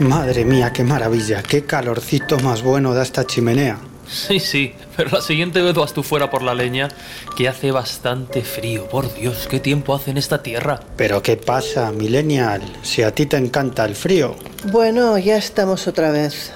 Madre mía, qué maravilla, qué calorcito más bueno da esta chimenea. Sí, sí, pero la siguiente vez vas tú fuera por la leña, que hace bastante frío. Por Dios, qué tiempo hace en esta tierra. Pero qué pasa, millennial, si a ti te encanta el frío. Bueno, ya estamos otra vez.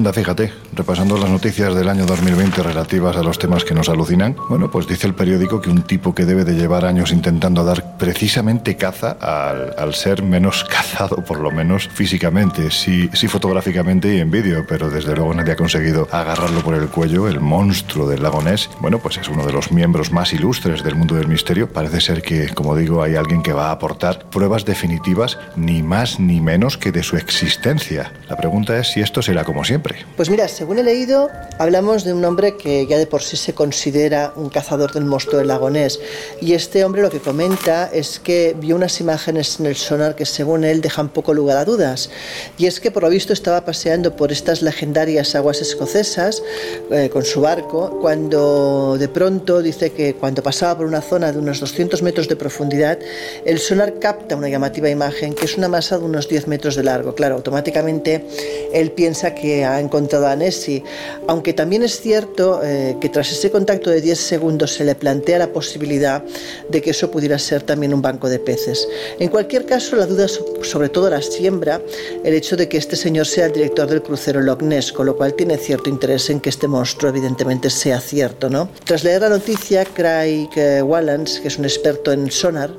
Anda, fíjate, repasando las noticias del año 2020 relativas a los temas que nos alucinan, bueno, pues dice el periódico que un tipo que debe de llevar años intentando dar precisamente caza al, ser menos cazado, por lo menos físicamente, sí, sí fotográficamente y en vídeo, pero desde luego nadie ha conseguido agarrarlo por el cuello, el monstruo del lago bueno, pues es uno de los miembros más ilustres del mundo del misterio. Parece ser que, como digo, hay alguien que va a aportar pruebas definitivas, ni más ni menos que de su existencia. La pregunta es si esto será como siempre pues mira, según he leído, hablamos de un hombre que ya de por sí se considera un cazador del monstruo del lagonés. Y este hombre lo que comenta es que vio unas imágenes en el sonar que según él dejan poco lugar a dudas. Y es que por lo visto estaba paseando por estas legendarias aguas escocesas eh, con su barco, cuando de pronto dice que cuando pasaba por una zona de unos 200 metros de profundidad, el sonar capta una llamativa imagen que es una masa de unos 10 metros de largo. Claro, automáticamente él piensa que ha encontrado a Nessie, aunque también es cierto eh, que tras ese contacto de 10 segundos se le plantea la posibilidad de que eso pudiera ser también un banco de peces. En cualquier caso, la duda sobre todo la siembra el hecho de que este señor sea el director del crucero Loch Ness, con lo cual tiene cierto interés en que este monstruo evidentemente sea cierto. ¿no? Tras leer la noticia, Craig eh, Wallans, que es un experto en sonar,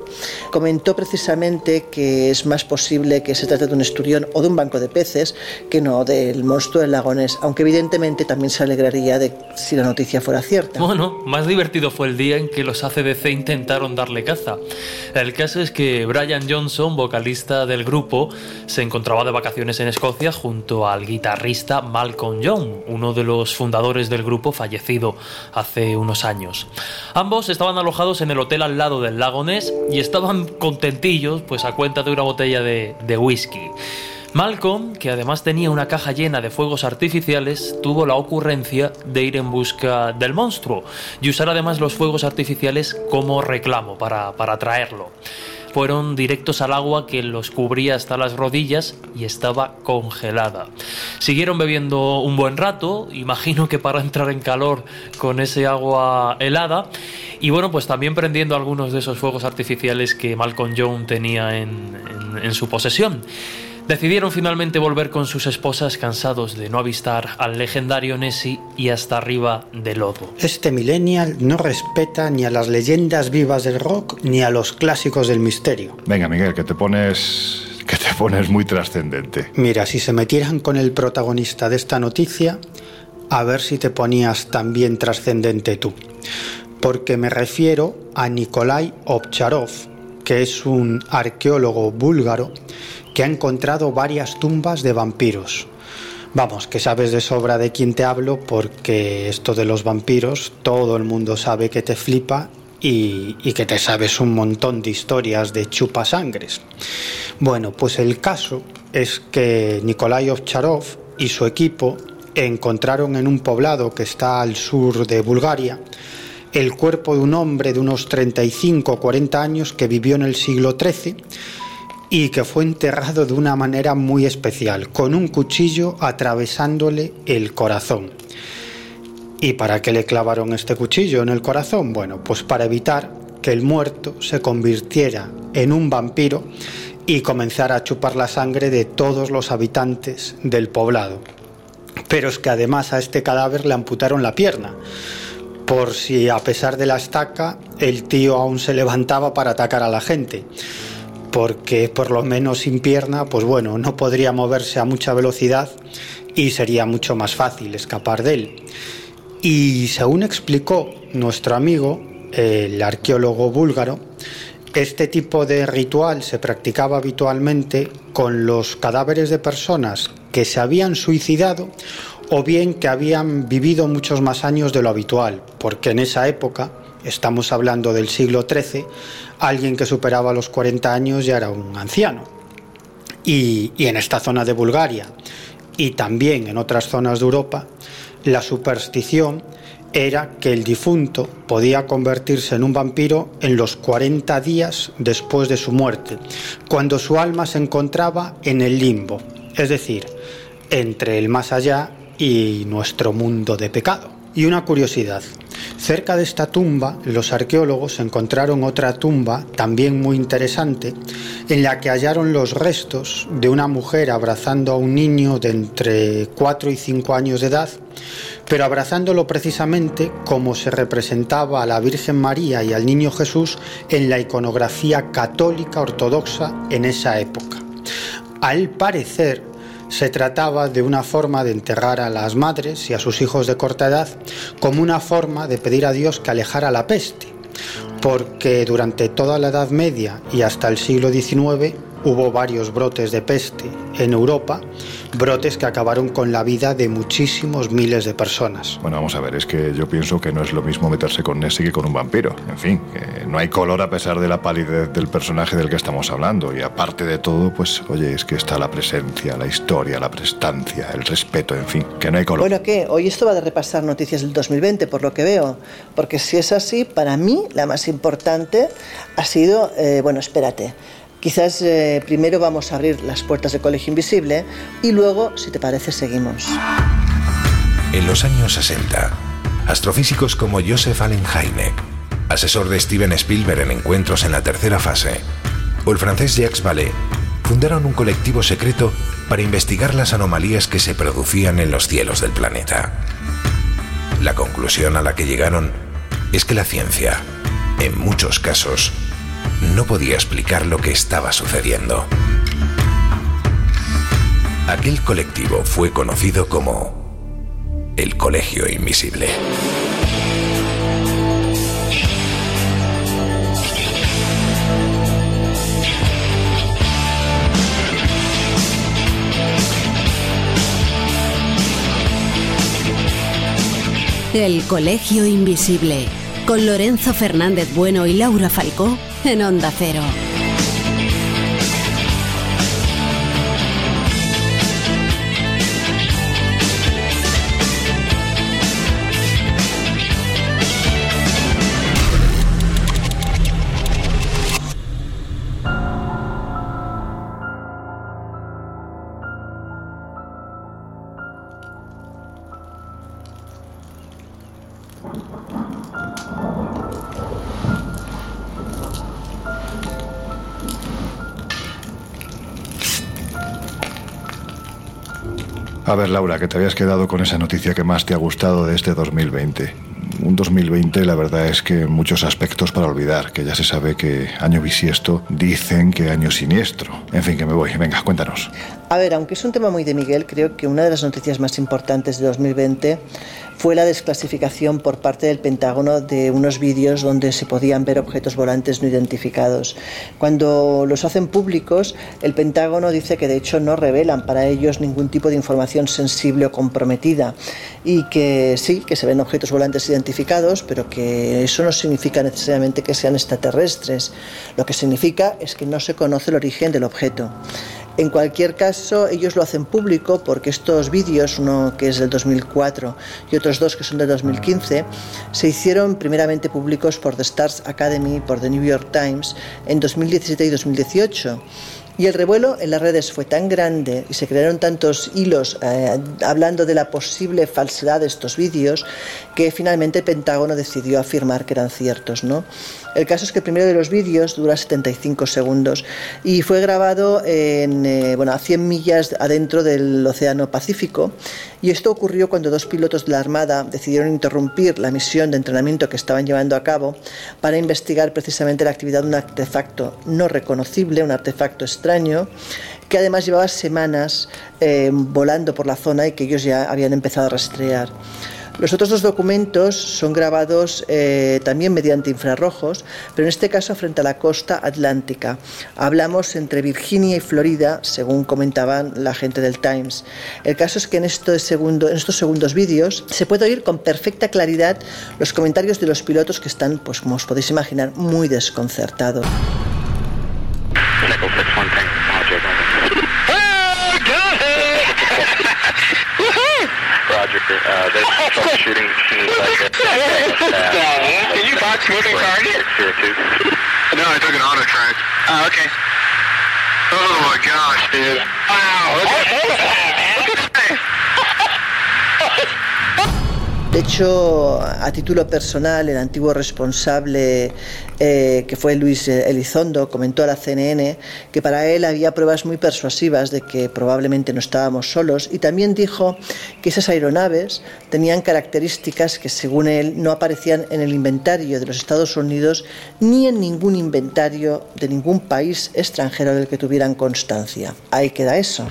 comentó precisamente que es más posible que se trate de un esturión o de un banco de peces que no del monstruo del lagones, aunque evidentemente también se alegraría de si la noticia fuera cierta. Bueno, más divertido fue el día en que los ACDC intentaron darle caza. El caso es que Brian Johnson, vocalista del grupo, se encontraba de vacaciones en Escocia junto al guitarrista Malcolm Young, uno de los fundadores del grupo fallecido hace unos años. Ambos estaban alojados en el hotel al lado del lago Ness y estaban contentillos pues a cuenta de una botella de, de whisky. Malcolm, que además tenía una caja llena de fuegos artificiales, tuvo la ocurrencia de ir en busca del monstruo y usar además los fuegos artificiales como reclamo para, para atraerlo. Fueron directos al agua que los cubría hasta las rodillas y estaba congelada. Siguieron bebiendo un buen rato, imagino que para entrar en calor con ese agua helada, y bueno, pues también prendiendo algunos de esos fuegos artificiales que Malcolm Young tenía en, en su posesión. Decidieron finalmente volver con sus esposas cansados de no avistar al legendario Nessie y hasta arriba de lodo. Este millennial no respeta ni a las leyendas vivas del rock ni a los clásicos del misterio. Venga, Miguel, que te pones que te pones muy trascendente. Mira, si se metieran con el protagonista de esta noticia, a ver si te ponías también trascendente tú. Porque me refiero a Nikolai Ovcharov, que es un arqueólogo búlgaro que ha encontrado varias tumbas de vampiros. Vamos, que sabes de sobra de quién te hablo porque esto de los vampiros todo el mundo sabe que te flipa y, que te sabes un montón de historias de chupasangres. Bueno, pues el caso es que Nikolai Ovcharov y su equipo encontraron en un poblado que está al sur de Bulgaria el cuerpo de un hombre de unos 35 o 40 años que vivió en el siglo XIII y que fue enterrado de una manera muy especial, con un cuchillo atravesándole el corazón. ¿Y para qué le clavaron este cuchillo en el corazón? Bueno, pues para evitar que el muerto se convirtiera en un vampiro y comenzara a chupar la sangre de todos los habitantes del poblado. Pero es que además a este cadáver le amputaron la pierna, por si a pesar de la estaca el tío aún se levantaba para atacar a la gente porque por lo menos sin pierna, pues bueno, no podría moverse a mucha velocidad y sería mucho más fácil escapar de él. Y según explicó nuestro amigo, el arqueólogo búlgaro, este tipo de ritual se practicaba habitualmente con los cadáveres de personas que se habían suicidado o bien que habían vivido muchos más años de lo habitual, porque en esa época estamos hablando del siglo XIII, alguien que superaba los 40 años ya era un anciano. Y, en esta zona de Bulgaria y también en otras zonas de Europa, la superstición era que el difunto podía convertirse en un vampiro en los 40 días después de su muerte, cuando su alma se encontraba en el limbo, es decir, entre el más allá y nuestro mundo de pecado. Y una curiosidad, cerca de esta tumba los arqueólogos encontraron otra tumba también muy interesante en la que hallaron los restos de una mujer abrazando a un niño de entre 4 y 5 años de edad pero abrazándolo precisamente como se representaba a la Virgen María y al Niño Jesús en la iconografía católica ortodoxa en esa época. Al parecer, se trataba de una forma de enterrar a las madres y a sus hijos de corta edad como una forma de pedir a Dios que alejara la peste, porque durante toda la Edad Media y hasta el siglo XIX hubo varios brotes de peste en Europa, brotes que acabaron con la vida de muchísimos miles de personas. Bueno, vamos a ver, es que yo pienso que no es lo mismo meterse con Nessie que con un vampiro. En fin, no hay color a pesar de la palidez del personaje del que estamos hablando. Y aparte de todo, pues, oye, es que está la presencia, la historia, la prestancia, el respeto, en fin, que no hay color. Bueno, ¿qué? Hoy esto va de repasar noticias del 2020, por lo que veo. Porque si es así, para mí la más importante ha sido, eh, bueno, espérate. Quizás eh, primero vamos a abrir las puertas de Colegio Invisible y luego, si te parece, seguimos. En los años 60, astrofísicos como Joseph Allen Hynek, asesor de Steven Spielberg en encuentros en la tercera fase, o el francés Jacques Vallée, fundaron un colectivo secreto para investigar las anomalías que se producían en los cielos del planeta. La conclusión a la que llegaron es que la ciencia, en muchos casos, no podía explicar lo que estaba sucediendo. Aquel colectivo fue conocido como el Colegio Invisible. El Colegio Invisible, con Lorenzo Fernández Bueno y Laura Falcó en Onda Cero. A ver, Laura, que te habías quedado con esa noticia que más te ha gustado de este 2020. Un 2020, la verdad es que muchos aspectos para olvidar, que ya se sabe que año bisiesto dicen que año siniestro. En fin, que me voy. Venga, cuéntanos. A ver, aunque es un tema muy de Miguel, creo que una de las noticias más importantes de 2020 fue la desclasificación por parte del Pentágono de unos vídeos donde se podían ver objetos volantes no identificados. Cuando los hacen públicos, el Pentágono dice que de hecho no revelan para ellos ningún tipo de información sensible o comprometida y que sí, que se ven objetos volantes identificados, pero que eso no significa necesariamente que sean extraterrestres. Lo que significa es que no se conoce el origen del objeto. En cualquier caso, ellos lo hacen público porque estos vídeos, uno que es del 2004 y otros dos que son del 2015, se hicieron primeramente públicos por The Stars Academy, por The New York Times, en 2017 y 2018. Y el revuelo en las redes fue tan grande y se crearon tantos hilos eh, hablando de la posible falsedad de estos vídeos que finalmente el Pentágono decidió afirmar que eran ciertos. ¿no? El caso es que el primero de los vídeos dura 75 segundos y fue grabado en, eh, bueno, a 100 millas adentro del Océano Pacífico. Y esto ocurrió cuando dos pilotos de la Armada decidieron interrumpir la misión de entrenamiento que estaban llevando a cabo para investigar precisamente la actividad de un artefacto no reconocible, un artefacto extraño, que además llevaba semanas eh, volando por la zona y que ellos ya habían empezado a rastrear. Los otros dos documentos son grabados eh, también mediante infrarrojos, pero en este caso frente a la costa atlántica. Hablamos entre Virginia y Florida, según comentaban la gente del Times. El caso es que en, en estos segundos vídeos se puede oír con perfecta claridad los comentarios de los pilotos que están, pues como os podéis imaginar, muy desconcertados. Shooting seems like a... Did you box moving target? No, I took an auto track. Oh, okay. Oh my gosh, dude. Wow. De hecho, a título personal, el antiguo responsable, eh, que fue Luis Elizondo, comentó a la CNN que para él había pruebas muy persuasivas de que probablemente no estábamos solos y también dijo que esas aeronaves tenían características que según él no aparecían en el inventario de los Estados Unidos ni en ningún inventario de ningún país extranjero del que tuvieran constancia. Ahí queda eso.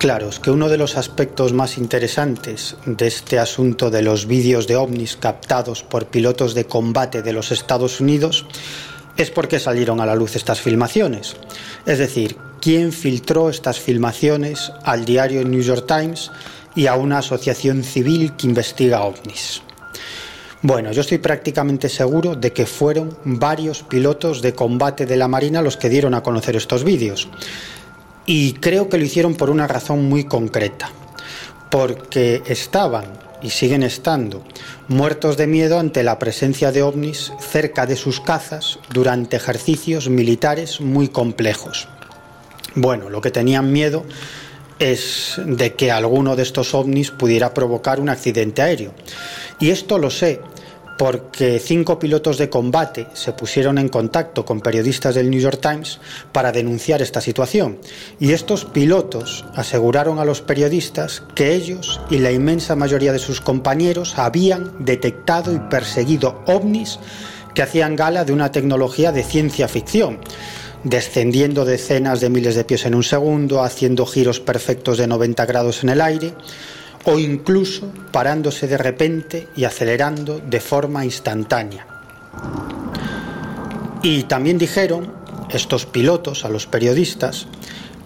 Claro, es que uno de los aspectos más interesantes de este asunto de los vídeos de ovnis captados por pilotos de combate de los Estados Unidos es por qué salieron a la luz estas filmaciones. Es decir, quién filtró estas filmaciones al diario New York Times y a una asociación civil que investiga ovnis. Bueno, yo estoy prácticamente seguro de que fueron varios pilotos de combate de la Marina los que dieron a conocer estos vídeos. Y creo que lo hicieron por una razón muy concreta, porque estaban y siguen estando muertos de miedo ante la presencia de ovnis cerca de sus cazas durante ejercicios militares muy complejos. Bueno, lo que tenían miedo es de que alguno de estos ovnis pudiera provocar un accidente aéreo. Y esto lo sé porque cinco pilotos de combate se pusieron en contacto con periodistas del New York Times para denunciar esta situación. Y estos pilotos aseguraron a los periodistas que ellos y la inmensa mayoría de sus compañeros habían detectado y perseguido ovnis que hacían gala de una tecnología de ciencia ficción descendiendo decenas de miles de pies en un segundo, haciendo giros perfectos de 90 grados en el aire, o incluso parándose de repente y acelerando de forma instantánea. Y también dijeron estos pilotos a los periodistas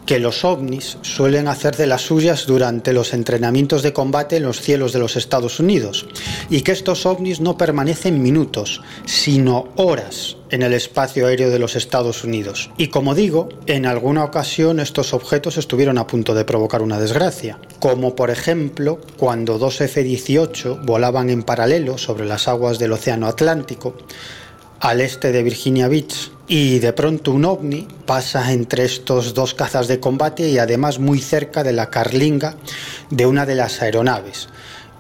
que los ovnis suelen hacer de las suyas durante los entrenamientos de combate en los cielos de los Estados Unidos y que estos ovnis no permanecen minutos, sino horas en el espacio aéreo de los Estados Unidos. Y como digo, en alguna ocasión estos objetos estuvieron a punto de provocar una desgracia, como por ejemplo cuando dos F-18 volaban en paralelo sobre las aguas del Océano Atlántico, al este de Virginia Beach y de pronto un ovni pasa entre estos dos cazas de combate y además muy cerca de la carlinga de una de las aeronaves.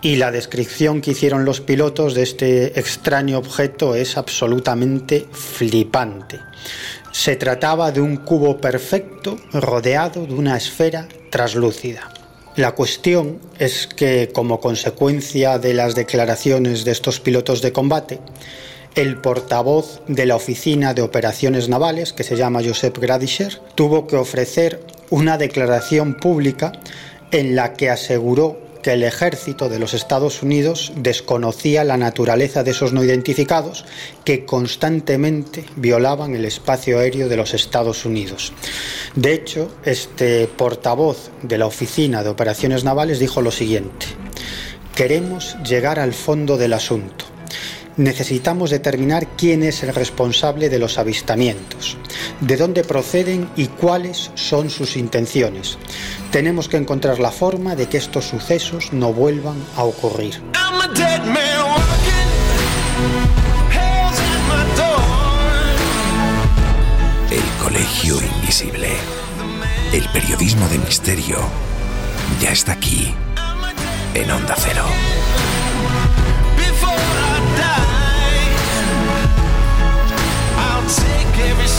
Y la descripción que hicieron los pilotos de este extraño objeto es absolutamente flipante. Se trataba de un cubo perfecto rodeado de una esfera traslúcida. La cuestión es que como consecuencia de las declaraciones de estos pilotos de combate, el portavoz de la Oficina de Operaciones Navales, que se llama Josep Gradischer, tuvo que ofrecer una declaración pública en la que aseguró que el ejército de los Estados Unidos desconocía la naturaleza de esos no identificados que constantemente violaban el espacio aéreo de los Estados Unidos. De hecho, este portavoz de la Oficina de Operaciones Navales dijo lo siguiente, queremos llegar al fondo del asunto necesitamos determinar quién es el responsable de los avistamientos, de dónde proceden y cuáles son sus intenciones. Tenemos que encontrar la forma de que estos sucesos no vuelvan a ocurrir. El Colegio Invisible. El periodismo de misterio ya está aquí, en Onda Cero.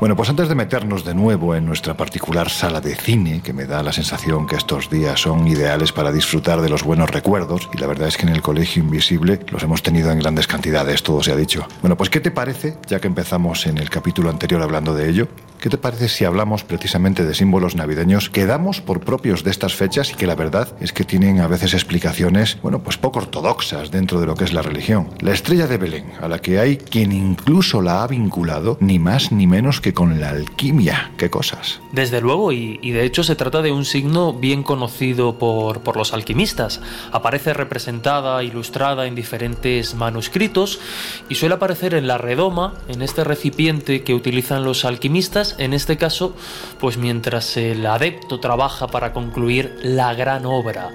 Bueno, pues antes de meternos de nuevo en nuestra particular sala de cine, que me da la sensación que estos días son ideales para disfrutar de los buenos recuerdos, y la verdad es que en el Colegio Invisible los hemos tenido en grandes cantidades, todo se ha dicho. Bueno, pues ¿qué te parece, ya que empezamos en el capítulo anterior hablando de ello, ¿qué te parece si hablamos precisamente de símbolos navideños que damos por propios de estas fechas y que la verdad es que tienen a veces explicaciones, bueno, pues poco ortodoxas dentro de lo que es la religión? La estrella de Belén, a la que hay quien incluso la ha vinculado, ni más ni menos que con la alquimia. ¿Qué cosas? Desde luego, y, de hecho se trata de un signo bien conocido por, por los alquimistas. Aparece representada, ilustrada en diferentes manuscritos y suele aparecer en la redoma, en este recipiente que utilizan los alquimistas, en este caso, pues mientras el adepto trabaja para concluir la gran obra.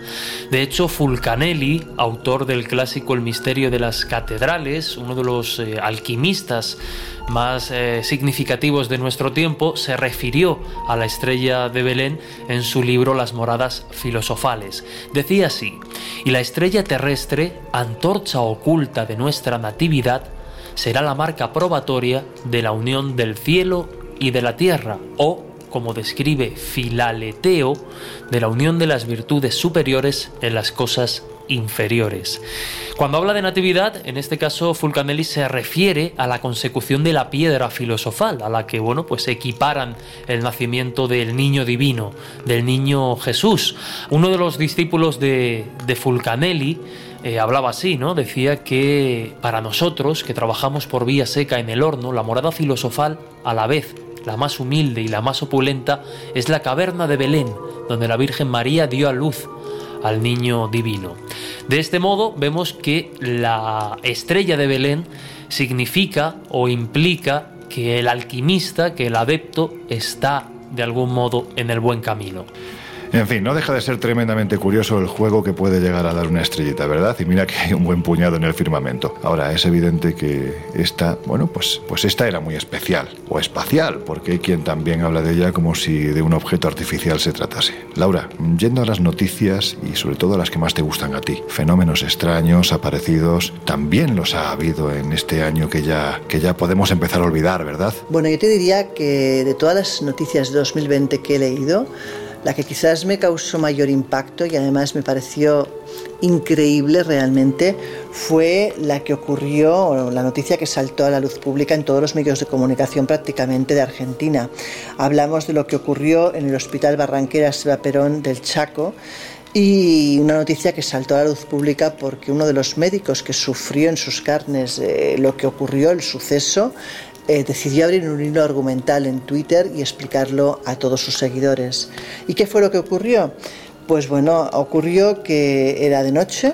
De hecho, Fulcanelli, autor del clásico El misterio de las catedrales, uno de los eh, alquimistas más eh, significativos de nuestro tiempo, se refirió a la estrella de Belén en su libro Las moradas filosofales. Decía así, y la estrella terrestre, antorcha oculta de nuestra natividad, será la marca probatoria de la unión del cielo y de la tierra, o, como describe Filaleteo, de la unión de las virtudes superiores en las cosas inferiores. Cuando habla de natividad, en este caso Fulcanelli se refiere a la consecución de la piedra filosofal, a la que bueno, pues equiparan el nacimiento del niño divino, del niño Jesús. Uno de los discípulos de, Fulcanelli eh, hablaba así, ¿no? Decía que para nosotros, que trabajamos por vía seca en el horno, la morada filosofal, a la vez la más humilde y la más opulenta, es la caverna de Belén, donde la Virgen María dio a luz al niño divino. De este modo vemos que la estrella de Belén significa o implica que el alquimista, que el adepto está de algún modo en el buen camino. En fin, no deja de ser tremendamente curioso el juego que puede llegar a dar una estrellita, ¿verdad? Y mira que hay un buen puñado en el firmamento. Ahora, es evidente que esta, bueno, pues, pues esta era muy especial, o espacial, porque hay quien también habla de ella como si de un objeto artificial se tratase. Laura, yendo a las noticias y sobre todo a las que más te gustan a ti, fenómenos extraños, aparecidos, también los ha habido en este año que ya, que ya podemos empezar a olvidar, ¿verdad? Bueno, yo te diría que de todas las noticias de 2020 que he leído, la que quizás me causó mayor impacto y además me pareció increíble realmente fue la que ocurrió, la noticia que saltó a la luz pública en todos los medios de comunicación prácticamente de Argentina. Hablamos de lo que ocurrió en el Hospital Barranqueras Seba Perón del Chaco y una noticia que saltó a la luz pública porque uno de los médicos que sufrió en sus carnes eh, lo que ocurrió, el suceso, eh, decidió abrir un hilo argumental en Twitter y explicarlo a todos sus seguidores. ¿Y qué fue lo que ocurrió? Pues bueno, ocurrió que era de noche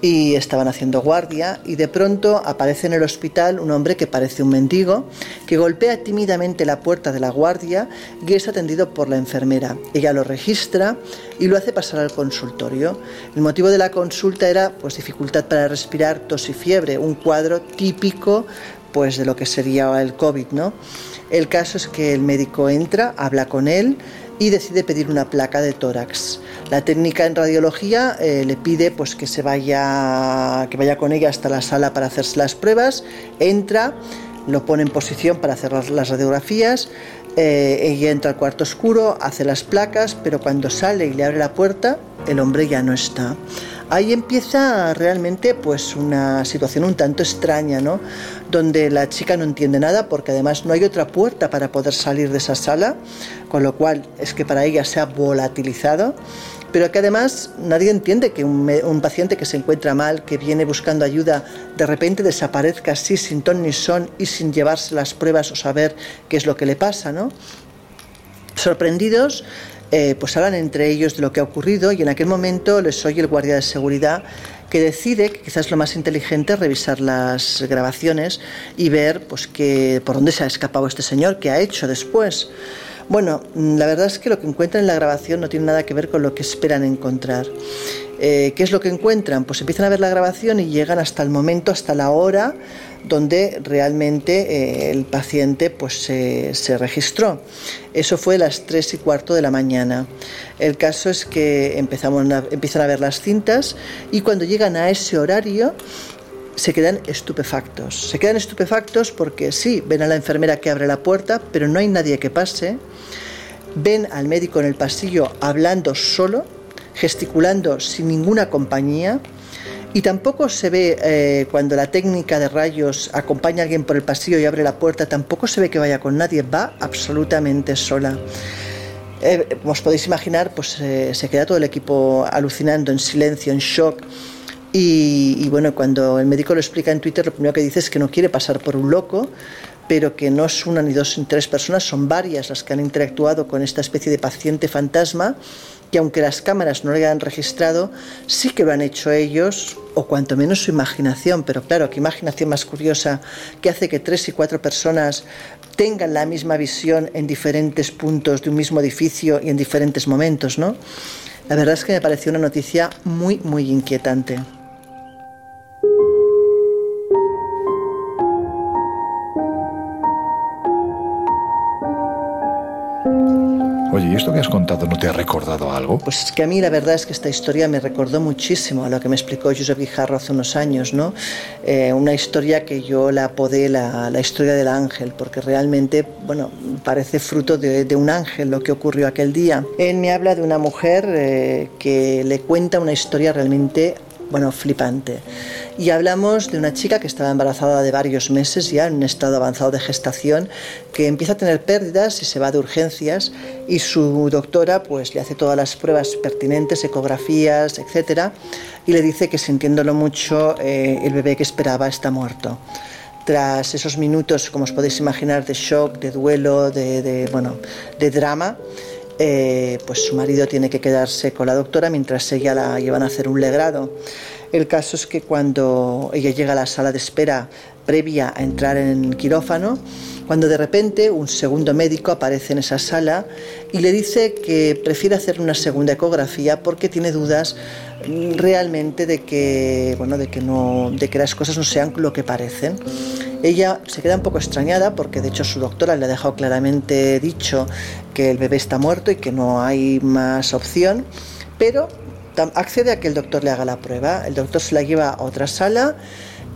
y estaban haciendo guardia y de pronto aparece en el hospital un hombre que parece un mendigo que golpea tímidamente la puerta de la guardia y es atendido por la enfermera. Ella lo registra y lo hace pasar al consultorio. El motivo de la consulta era pues dificultad para respirar, tos y fiebre, un cuadro típico pues de lo que sería el COVID, ¿no? El caso es que el médico entra, habla con él y decide pedir una placa de tórax. La técnica en radiología eh, le pide pues que se vaya que vaya con ella hasta la sala para hacerse las pruebas, entra, lo pone en posición para hacer las, radiografías, eh, ella entra al cuarto oscuro, hace las placas, pero cuando sale y le abre la puerta, el hombre ya no está. Ahí empieza realmente pues una situación un tanto extraña, ¿no? Donde la chica no entiende nada porque además no hay otra puerta para poder salir de esa sala, con lo cual es que para ella se ha volatilizado pero que además nadie entiende que un, paciente que se encuentra mal, que viene buscando ayuda, de repente desaparezca así sin ton ni son y sin llevarse las pruebas o saber qué es lo que le pasa, ¿no? Sorprendidos, eh, pues hablan entre ellos de lo que ha ocurrido y en aquel momento les oye el guardia de seguridad que decide que quizás lo más inteligente es revisar las grabaciones y ver pues que por dónde se ha escapado este señor, qué ha hecho después. Bueno, la verdad es que lo que encuentran en la grabación no tiene nada que ver con lo que esperan encontrar. Eh, ¿Qué es lo que encuentran? Pues empiezan a ver la grabación y llegan hasta el momento, hasta la hora donde realmente eh, el paciente pues, se, registró. Eso fue a las 3 y cuarto de la mañana. El caso es que empezamos empiezan a ver las cintas y cuando llegan a ese horario se quedan estupefactos. Se quedan estupefactos porque sí, ven a la enfermera que abre la puerta, pero no hay nadie que pase. Ven al médico en el pasillo hablando solo, gesticulando sin ninguna compañía y tampoco se ve eh, cuando la técnica de rayos acompaña a alguien por el pasillo y abre la puerta, tampoco se ve que vaya con nadie, va absolutamente sola. Eh, os podéis imaginar, pues eh, se queda todo el equipo alucinando, en silencio, en shock. Y, y, bueno, cuando el médico lo explica en Twitter, lo primero que dice es que no quiere pasar por un loco, pero que no es una ni dos ni tres personas, son varias las que han interactuado con esta especie de paciente fantasma, que aunque las cámaras no lo hayan registrado, sí que lo han hecho ellos, o cuanto menos su imaginación, pero claro, qué imaginación más curiosa, que hace que tres y cuatro personas tengan la misma visión en diferentes puntos de un mismo edificio y en diferentes momentos, ¿no? La verdad es que me pareció una noticia muy, muy inquietante. Oye, ¿y esto que has contado no te ha recordado algo? Pues es que a mí la verdad es que esta historia me recordó muchísimo a lo que me explicó Josep Guijarro hace unos años, ¿no? Eh, una historia que yo la apodé la, la, historia del ángel, porque realmente, bueno, parece fruto de, de, un ángel lo que ocurrió aquel día. Él me habla de una mujer eh, que le cuenta una historia realmente bueno, flipante. Y hablamos de una chica que estaba embarazada de varios meses ya, en un estado avanzado de gestación, que empieza a tener pérdidas y se va de urgencias y su doctora pues le hace todas las pruebas pertinentes, ecografías, etcétera, y le dice que sintiéndolo mucho eh, el bebé que esperaba está muerto tras esos minutos, como os podéis imaginar, de shock, de duelo, de, bueno, de drama, eh, pues su marido tiene que quedarse con la doctora mientras ella la llevan a hacer un legrado. El caso es que cuando ella llega a la sala de espera previa a entrar en el quirófano, cuando de repente un segundo médico aparece en esa sala y le dice que prefiere hacer una segunda ecografía porque tiene dudas realmente de que, bueno, de que, no, de que las cosas no sean lo que parecen. Ella se queda un poco extrañada porque de hecho su doctora le ha dejado claramente dicho que el bebé está muerto y que no hay más opción, pero accede a que el doctor le haga la prueba. El doctor se la lleva a otra sala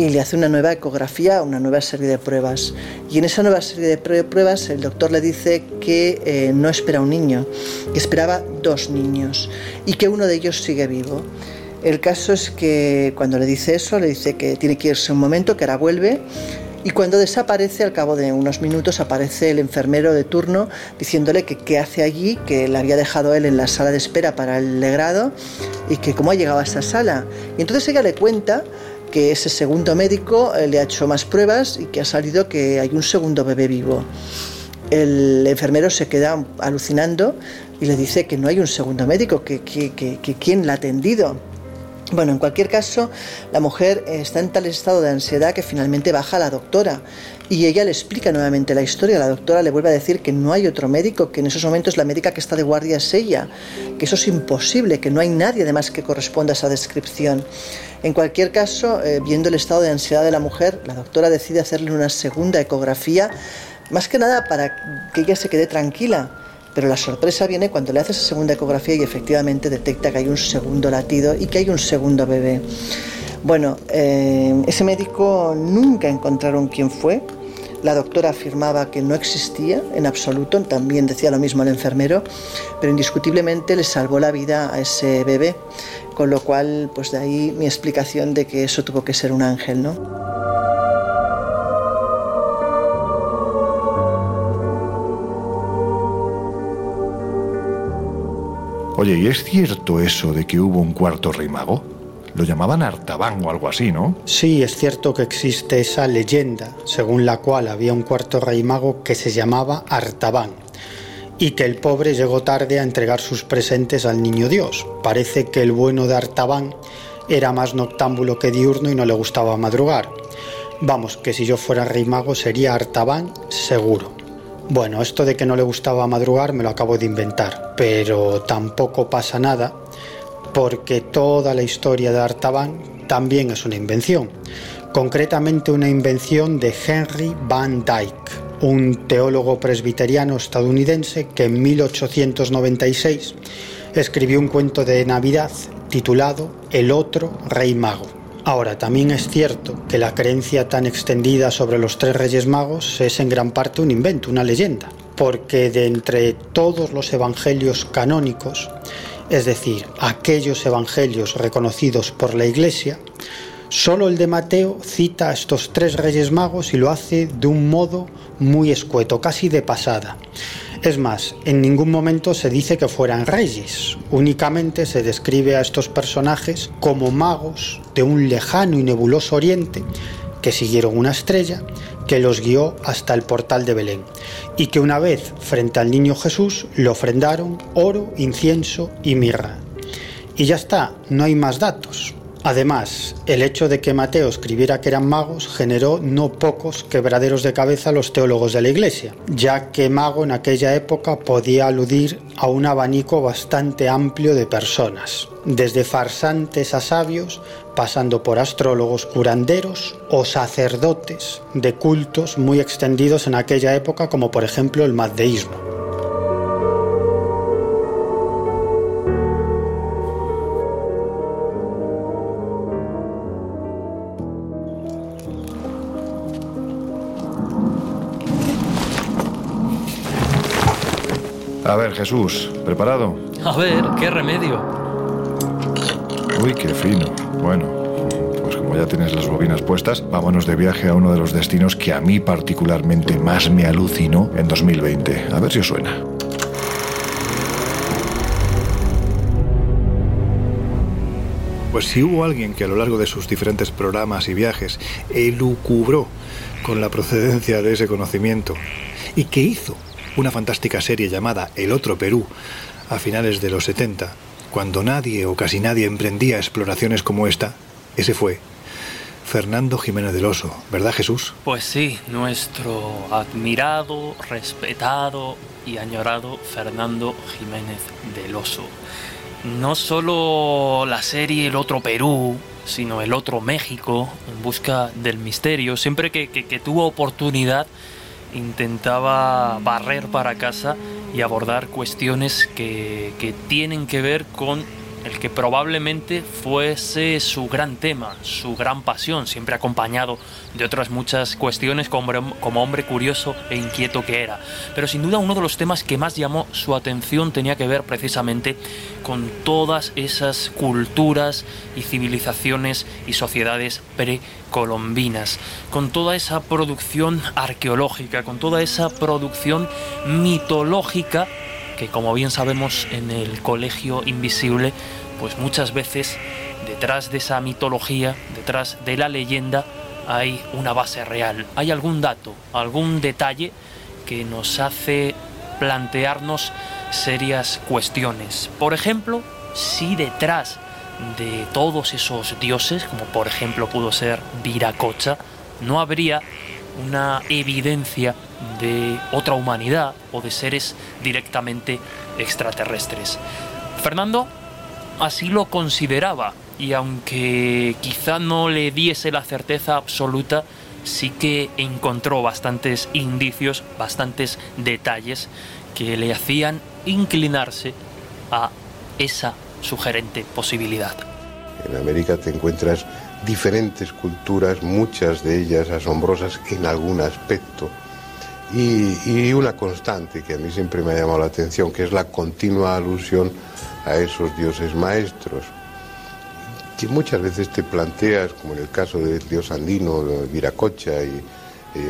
y le hace una nueva ecografía, una nueva serie de pruebas. Y en esa nueva serie de pruebas el doctor le dice que eh, no espera un niño, que esperaba dos niños y que uno de ellos sigue vivo. El caso es que cuando le dice eso, le dice que tiene que irse un momento, que ahora vuelve y cuando desaparece, al cabo de unos minutos, aparece el enfermero de turno diciéndole que qué hace allí, que le había dejado él en la sala de espera para el legrado y que cómo ha llegado a esa sala. Y entonces ella le cuenta que ese segundo médico eh, le ha hecho más pruebas y que ha salido que hay un segundo bebé vivo. El enfermero se queda alucinando y le dice que no hay un segundo médico, que, que, que, quién la ha atendido. Bueno, en cualquier caso, la mujer está en tal estado de ansiedad que finalmente baja a la doctora y ella le explica nuevamente la historia. La doctora le vuelve a decir que no hay otro médico, que en esos momentos la médica que está de guardia es ella, que eso es imposible, que no hay nadie además que corresponda a esa descripción. En cualquier caso, eh, viendo el estado de ansiedad de la mujer, la doctora decide hacerle una segunda ecografía, más que nada para que ella se quede tranquila pero la sorpresa viene cuando le hace esa segunda ecografía y efectivamente detecta que hay un segundo latido y que hay un segundo bebé. Bueno, eh, ese médico nunca encontraron quién fue. La doctora afirmaba que no existía en absoluto, también decía lo mismo el enfermero, pero indiscutiblemente le salvó la vida a ese bebé, con lo cual, pues de ahí mi explicación de que eso tuvo que ser un ángel, ¿no? Oye, ¿y es cierto eso de que hubo un cuarto rey mago? Lo llamaban Artaban o algo así, ¿no? Sí, es cierto que existe esa leyenda, según la cual había un cuarto rey mago que se llamaba Artaban y que el pobre llegó tarde a entregar sus presentes al niño Dios. Parece que el bueno de Artaban era más noctámbulo que diurno y no le gustaba madrugar. Vamos, que si yo fuera rey mago sería Artaban seguro. Bueno, esto de que no le gustaba madrugar me lo acabo de inventar, pero tampoco pasa nada porque toda la historia de Artaban también es una invención, concretamente una invención de Henry Van Dyke, un teólogo presbiteriano estadounidense que en 1896 escribió un cuento de Navidad titulado El otro rey mago. Ahora, también es cierto que la creencia tan extendida sobre los tres reyes magos es en gran parte un invento, una leyenda, porque de entre todos los evangelios canónicos, es decir, aquellos evangelios reconocidos por la Iglesia, solo el de Mateo cita a estos tres reyes magos y lo hace de un modo muy escueto, casi de pasada. Es más, en ningún momento se dice que fueran reyes, únicamente se describe a estos personajes como magos de un lejano y nebuloso oriente que siguieron una estrella que los guió hasta el portal de Belén y que una vez frente al niño Jesús le ofrendaron oro, incienso y mirra. Y ya está, no hay más datos. Además, el hecho de que Mateo escribiera que eran magos generó no pocos quebraderos de cabeza a los teólogos de la Iglesia, ya que mago en aquella época podía aludir a un abanico bastante amplio de personas, desde farsantes a sabios, pasando por astrólogos, curanderos o sacerdotes de cultos muy extendidos en aquella época, como por ejemplo el mazdeísmo. Jesús, ¿preparado? A ver, ¿qué remedio? Uy, qué fino. Bueno, pues como ya tienes las bobinas puestas, vámonos de viaje a uno de los destinos que a mí particularmente más me alucinó en 2020. A ver si os suena. Pues si hubo alguien que a lo largo de sus diferentes programas y viajes elucubró con la procedencia de ese conocimiento y que hizo una fantástica serie llamada El Otro Perú a finales de los 70, cuando nadie o casi nadie emprendía exploraciones como esta, ese fue Fernando Jiménez del Oso, ¿verdad Jesús? Pues sí, nuestro admirado, respetado y añorado Fernando Jiménez del Oso. No solo la serie El Otro Perú, sino El Otro México, en busca del misterio, siempre que, que, que tuvo oportunidad intentaba barrer para casa y abordar cuestiones que, que, tienen que ver con el que probablemente fuese su gran tema, su gran pasión, siempre acompañado de otras muchas cuestiones como, hombre curioso e inquieto que era. Pero sin duda uno de los temas que más llamó su atención tenía que ver precisamente con todas esas culturas y civilizaciones y sociedades precolombinas, con toda esa producción arqueológica, con toda esa producción mitológica que como bien sabemos en el colegio invisible, pues muchas veces detrás de esa mitología, detrás de la leyenda, hay una base real, hay algún dato, algún detalle que nos hace plantearnos serias cuestiones. Por ejemplo, si detrás de todos esos dioses, como por ejemplo pudo ser Viracocha, no habría una evidencia de otra humanidad o de seres directamente extraterrestres. Fernando así lo consideraba y aunque quizá no le diese la certeza absoluta, sí que encontró bastantes indicios, bastantes detalles que le hacían inclinarse a esa sugerente posibilidad. En América te encuentras diferentes culturas, muchas de ellas asombrosas en algún aspecto, y, una constante que a mí siempre me ha llamado la atención, que es la continua alusión a esos dioses maestros, que muchas veces te planteas, como en el caso del dios andino, Viracocha,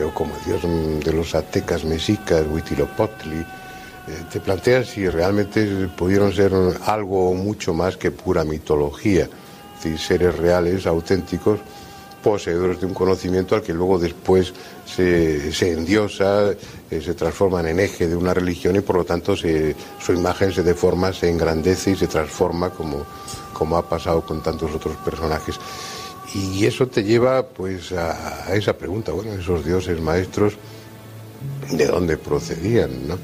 o como el dios de los aztecas mexicas, Huitzilopochtli, eh, te planteas si realmente pudieron ser algo mucho más que pura mitología decir, seres reales, auténticos, poseedores de un conocimiento al que luego después se, se endiosa, eh, se transforman en eje de una religión y por lo tanto su imagen se deforma, se engrandece y se transforma como, como ha pasado con tantos otros personajes. Y eso te lleva pues a, esa pregunta, bueno, esos dioses maestros, ¿de dónde procedían? ¿no?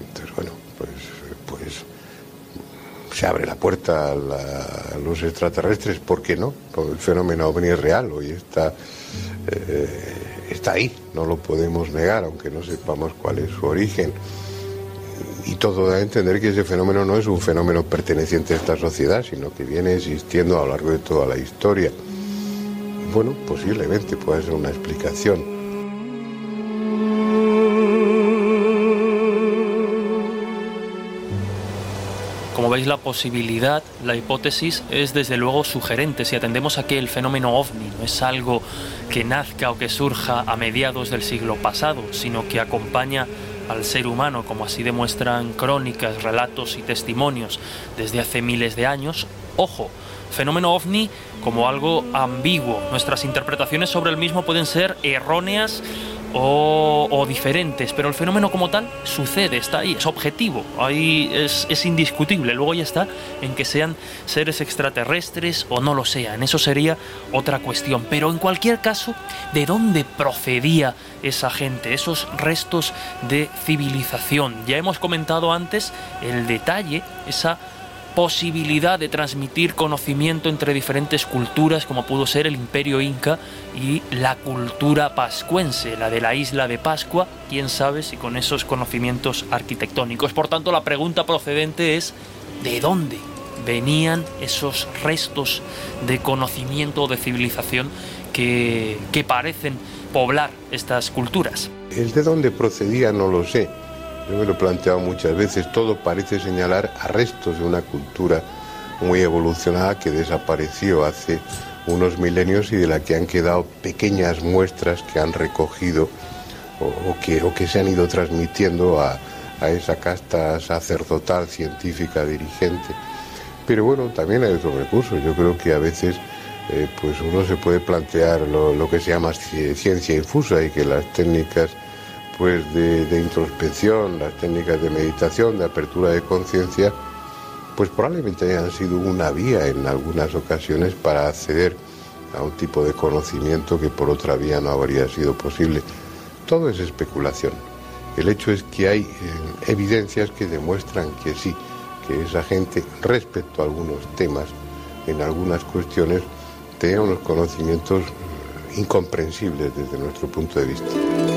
Entonces, bueno, se abre la puerta a, la, los extraterrestres, ¿por qué no? El fenómeno ovni es real, hoy está, eh, está ahí, no lo podemos negar, aunque no sepamos cuál es su origen. Y todo da a entender que ese fenómeno no es un fenómeno perteneciente a esta sociedad, sino que viene existiendo a lo largo de toda la historia. Bueno, posiblemente pueda ser una explicación. Como veis, la posibilidad, la hipótesis es desde luego sugerente. Si atendemos a que el fenómeno ovni no es algo que nazca o que surja a mediados del siglo pasado, sino que acompaña al ser humano, como así demuestran crónicas, relatos y testimonios desde hace miles de años, Ojo, fenómeno ovni como algo ambiguo. Nuestras interpretaciones sobre el mismo pueden ser erróneas o, diferentes, pero el fenómeno como tal sucede, está ahí, es objetivo, ahí es, es, indiscutible. Luego ya está en que sean seres extraterrestres o no lo sean, eso sería otra cuestión. Pero en cualquier caso, ¿de dónde procedía esa gente, esos restos de civilización? Ya hemos comentado antes el detalle, esa posibilidad de transmitir conocimiento entre diferentes culturas, como pudo ser el imperio inca y la cultura pascuense, la de la isla de Pascua, quién sabe si con esos conocimientos arquitectónicos. Por tanto, la pregunta procedente es, ¿de dónde venían esos restos de conocimiento o de civilización que, que parecen poblar estas culturas? El de dónde procedía no lo sé yo me lo he planteado muchas veces, todo parece señalar a restos de una cultura muy evolucionada que desapareció hace unos milenios y de la que han quedado pequeñas muestras que han recogido o, que, se han ido transmitiendo a, esa casta sacerdotal, científica, dirigente. Pero bueno, también hay otros recursos. Yo creo que a veces eh, pues uno se puede plantear lo, lo que se llama ciencia infusa y que las técnicas pues de, introspección, las técnicas de meditación, de apertura de conciencia, pues probablemente hayan sido una vía en algunas ocasiones para acceder a un tipo de conocimiento que por otra vía no habría sido posible. Todo es especulación. El hecho es que hay eh, evidencias que demuestran que sí, que esa gente respecto a algunos temas, en algunas cuestiones, tenía unos conocimientos eh, incomprensibles desde nuestro punto de vista.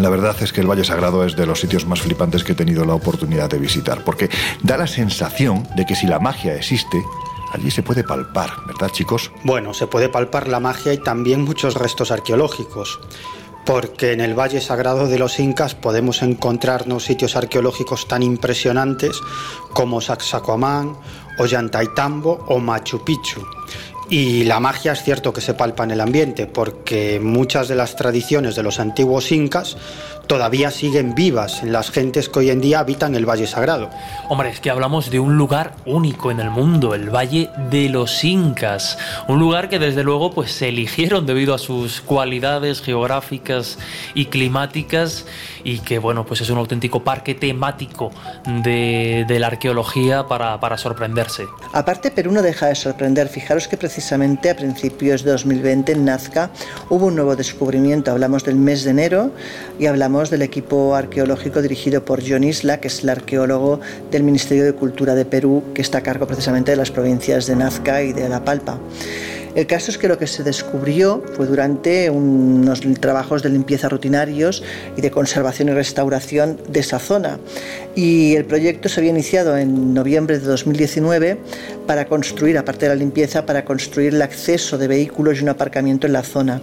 La verdad es que el Valle Sagrado es de los sitios más flipantes que he tenido la oportunidad de visitar, porque da la sensación de que si la magia existe, allí se puede palpar, ¿verdad chicos? Bueno, se puede palpar la magia y también muchos restos arqueológicos, porque en el Valle Sagrado de los Incas podemos encontrarnos sitios arqueológicos tan impresionantes como Sacsayhuamán, Ollantaytambo o Machu Picchu. Y la magia es cierto que se palpa en el ambiente, porque muchas de las tradiciones de los antiguos incas todavía siguen vivas en las gentes que hoy en día habitan el Valle Sagrado. Hombre, es que hablamos de un lugar único en el mundo, el Valle de los Incas, un lugar que desde luego pues se eligieron debido a sus cualidades geográficas y climáticas y que bueno, pues es un auténtico parque temático de, la arqueología para, para sorprenderse. Aparte, Perú no deja de sorprender. Fijaros que precisamente a principios de 2020 en Nazca hubo un nuevo descubrimiento. Hablamos del mes de enero y hablamos del equipo arqueológico dirigido por John Isla, que es el arqueólogo del Ministerio de Cultura de Perú, que está a cargo precisamente de las provincias de Nazca y de La Palpa. El caso es que lo que se descubrió fue durante unos trabajos de limpieza rutinarios y de conservación y restauración de esa zona. Y el proyecto se había iniciado en noviembre de 2019 para construir, aparte de la limpieza, para construir el acceso de vehículos y un aparcamiento en la zona.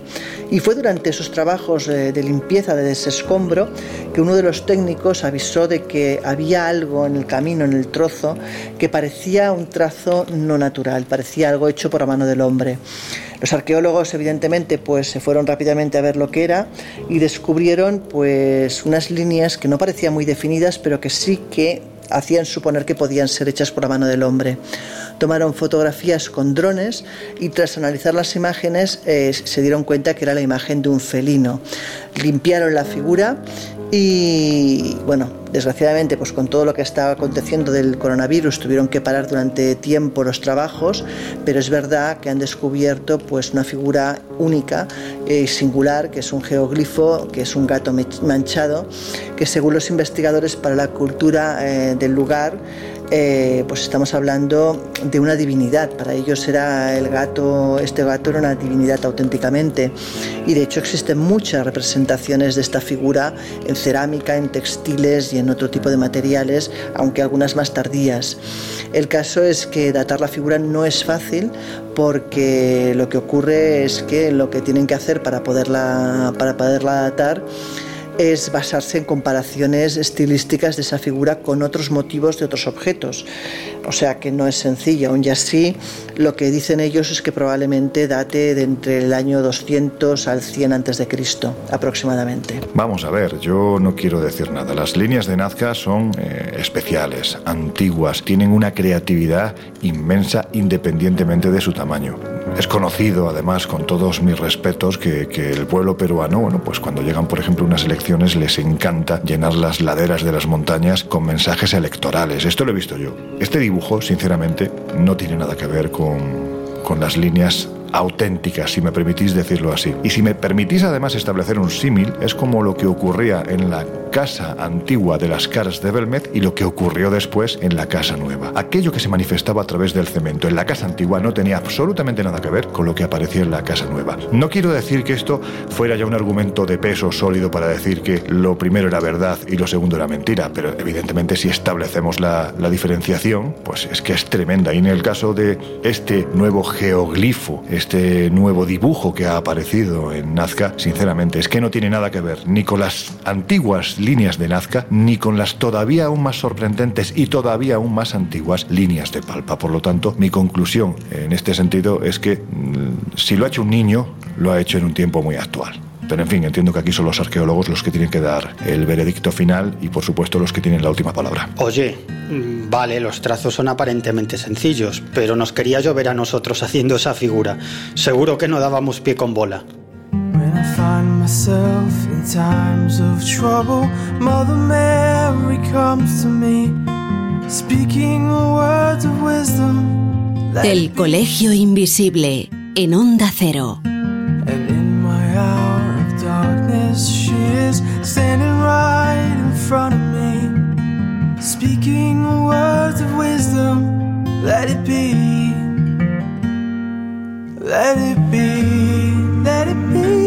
Y fue durante esos trabajos de, limpieza, de desescombro, que uno de los técnicos avisó de que había algo en el camino, en el trozo, que parecía un trazo no natural, parecía algo hecho por la mano del hombre. Los arqueólogos, evidentemente, pues se fueron rápidamente a ver lo que era y descubrieron pues unas líneas que no parecían muy definidas, pero que sí que hacían suponer que podían ser hechas por la mano del hombre. Tomaron fotografías con drones y tras analizar las imágenes eh, se dieron cuenta que era la imagen de un felino. Limpiaron la figura y bueno, desgraciadamente, pues con todo lo que estaba aconteciendo del coronavirus, tuvieron que parar durante tiempo los trabajos, pero es verdad que han descubierto pues una figura única y singular, que es un geoglifo, que es un gato manchado, que según los investigadores para la cultura eh, del lugar eh, pues estamos hablando de una divinidad. Para ellos era el gato, este gato era una divinidad auténticamente. Y de hecho existen muchas representaciones de esta figura en cerámica, en textiles y en otro tipo de materiales, aunque algunas más tardías. El caso es que datar la figura no es fácil porque lo que ocurre es que lo que tienen que hacer para poderla, para poderla datar es basarse en comparaciones estilísticas de esa figura con otros motivos de otros objetos. O sea que no es sencillo. Aún y así, lo que dicen ellos es que probablemente date de entre el año 200 al 100 antes de Cristo, aproximadamente. Vamos a ver, yo no quiero decir nada. Las líneas de Nazca son eh, especiales, antiguas, tienen una creatividad inmensa independientemente de su tamaño. Es conocido, además, con todos mis respetos, que, el pueblo peruano, bueno, pues cuando llegan, por ejemplo, unas elecciones, les encanta llenar las laderas de las montañas con mensajes electorales. Esto lo he visto yo. Este dibujo, sinceramente, no tiene nada que ver con, con las líneas auténticas, si me permitís decirlo así. Y si me permitís además establecer un símil, es como lo que ocurría en la casa antigua de las caras de Belmet y lo que ocurrió después en la casa nueva. Aquello que se manifestaba a través del cemento en la casa antigua no tenía absolutamente nada que ver con lo que aparecía en la casa nueva. No quiero decir que esto fuera ya un argumento de peso sólido para decir que lo primero era verdad y lo segundo era mentira, pero evidentemente si establecemos la, la diferenciación, pues es que es tremenda. Y en el caso de este nuevo geoglifo, este nuevo dibujo que ha aparecido en Nazca, sinceramente, es que no tiene nada que ver ni con las antiguas líneas de Nazca, ni con las todavía aún más sorprendentes y todavía aún más antiguas líneas de Palpa. Por lo tanto, mi conclusión en este sentido es que mm, si lo ha hecho un niño, lo ha hecho en un tiempo muy actual. Pero en fin, entiendo que aquí son los arqueólogos los que tienen que dar el veredicto final y por supuesto los que tienen la última palabra. Oye, mm, vale, los trazos son aparentemente sencillos, pero nos quería llover a nosotros haciendo esa figura. Seguro que no dábamos pie con bola. Myself in times of trouble, Mother Mary comes to me, speaking words of wisdom. El Colegio Invisible en Onda Cero. And in my hour of darkness, she is standing right in front of me, speaking words of wisdom. Let it be, let it be, let it be,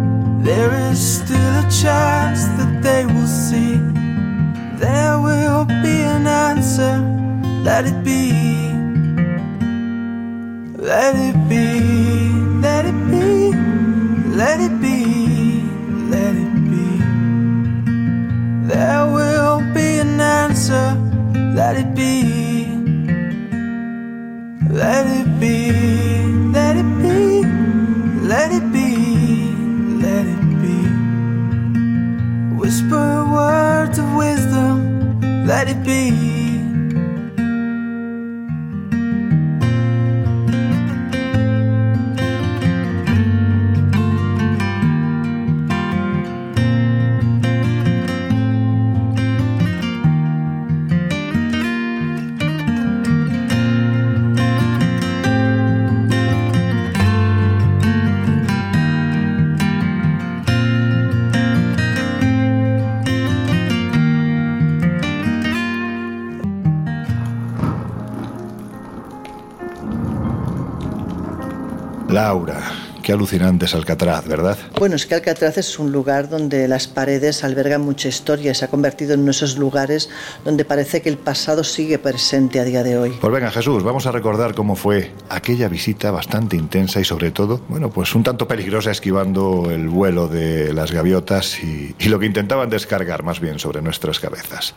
there is still a chance that they will see. There will be an answer, let it be. Let it be, let it be, let it be, let it be. There will be an answer, let it be. Let it be, let it be, let it be, let it be. Laura, qué alucinante es Alcatraz, ¿verdad? Bueno, es que Alcatraz es un lugar donde las paredes albergan mucha historia y se ha convertido en uno de esos lugares donde parece que el pasado sigue presente a día de hoy. Pues venga Jesús, vamos a recordar cómo fue aquella visita bastante intensa y sobre todo, bueno, pues un tanto peligrosa esquivando el vuelo de las gaviotas y, y lo que intentaban descargar más bien sobre nuestras cabezas.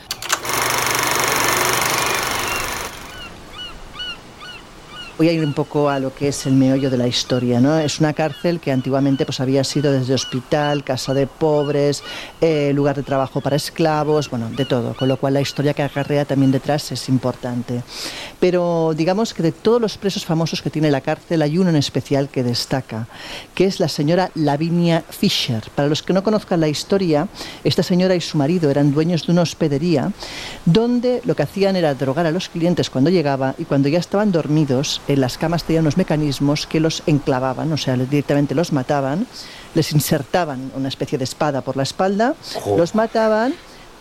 Voy a ir un poco a lo que es el meollo de la historia. ¿no? Es una cárcel que antiguamente pues, había sido desde hospital, casa de pobres, eh, lugar de trabajo para esclavos, bueno, de todo. Con lo cual la historia que acarrea también detrás es importante. Pero digamos que de todos los presos famosos que tiene la cárcel hay uno en especial que destaca, que es la señora Lavinia Fisher. Para los que no conozcan la historia, esta señora y su marido eran dueños de una hospedería donde lo que hacían era drogar a los clientes cuando llegaba y cuando ya estaban dormidos en las camas tenían unos mecanismos que los enclavaban, o sea, directamente los mataban, les insertaban una especie de espada por la espalda, los mataban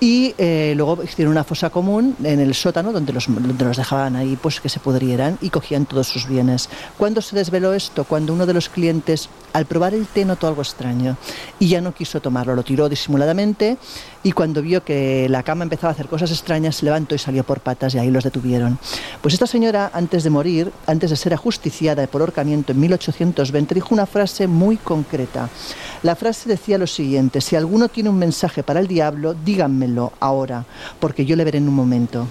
y eh, luego hicieron una fosa común en el sótano donde los, donde los dejaban ahí pues que se pudrieran y cogían todos sus bienes. ¿Cuándo se desveló esto? Cuando uno de los clientes al probar el té notó algo extraño y ya no quiso tomarlo, lo tiró disimuladamente y cuando vio que la cama empezaba a hacer cosas extrañas se levantó y salió por patas y ahí los detuvieron. Pues esta señora antes de morir, antes de ser ajusticiada por ahorcamiento en 1820, dijo una frase muy concreta. La frase decía lo siguiente, si alguno tiene un mensaje para el diablo, díganmelo ahora, porque yo le veré en un momento.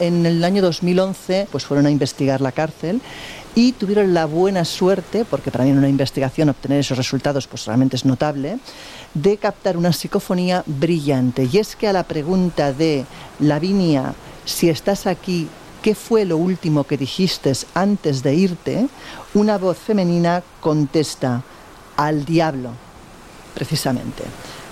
En el año 2011 pues fueron a investigar la cárcel y tuvieron la buena suerte, porque para mí en una investigación obtener esos resultados pues realmente es notable, de captar una psicofonía brillante. Y es que a la pregunta de Lavinia, si estás aquí, ¿qué fue lo último que dijiste antes de irte? Una voz femenina contesta, al diablo, precisamente.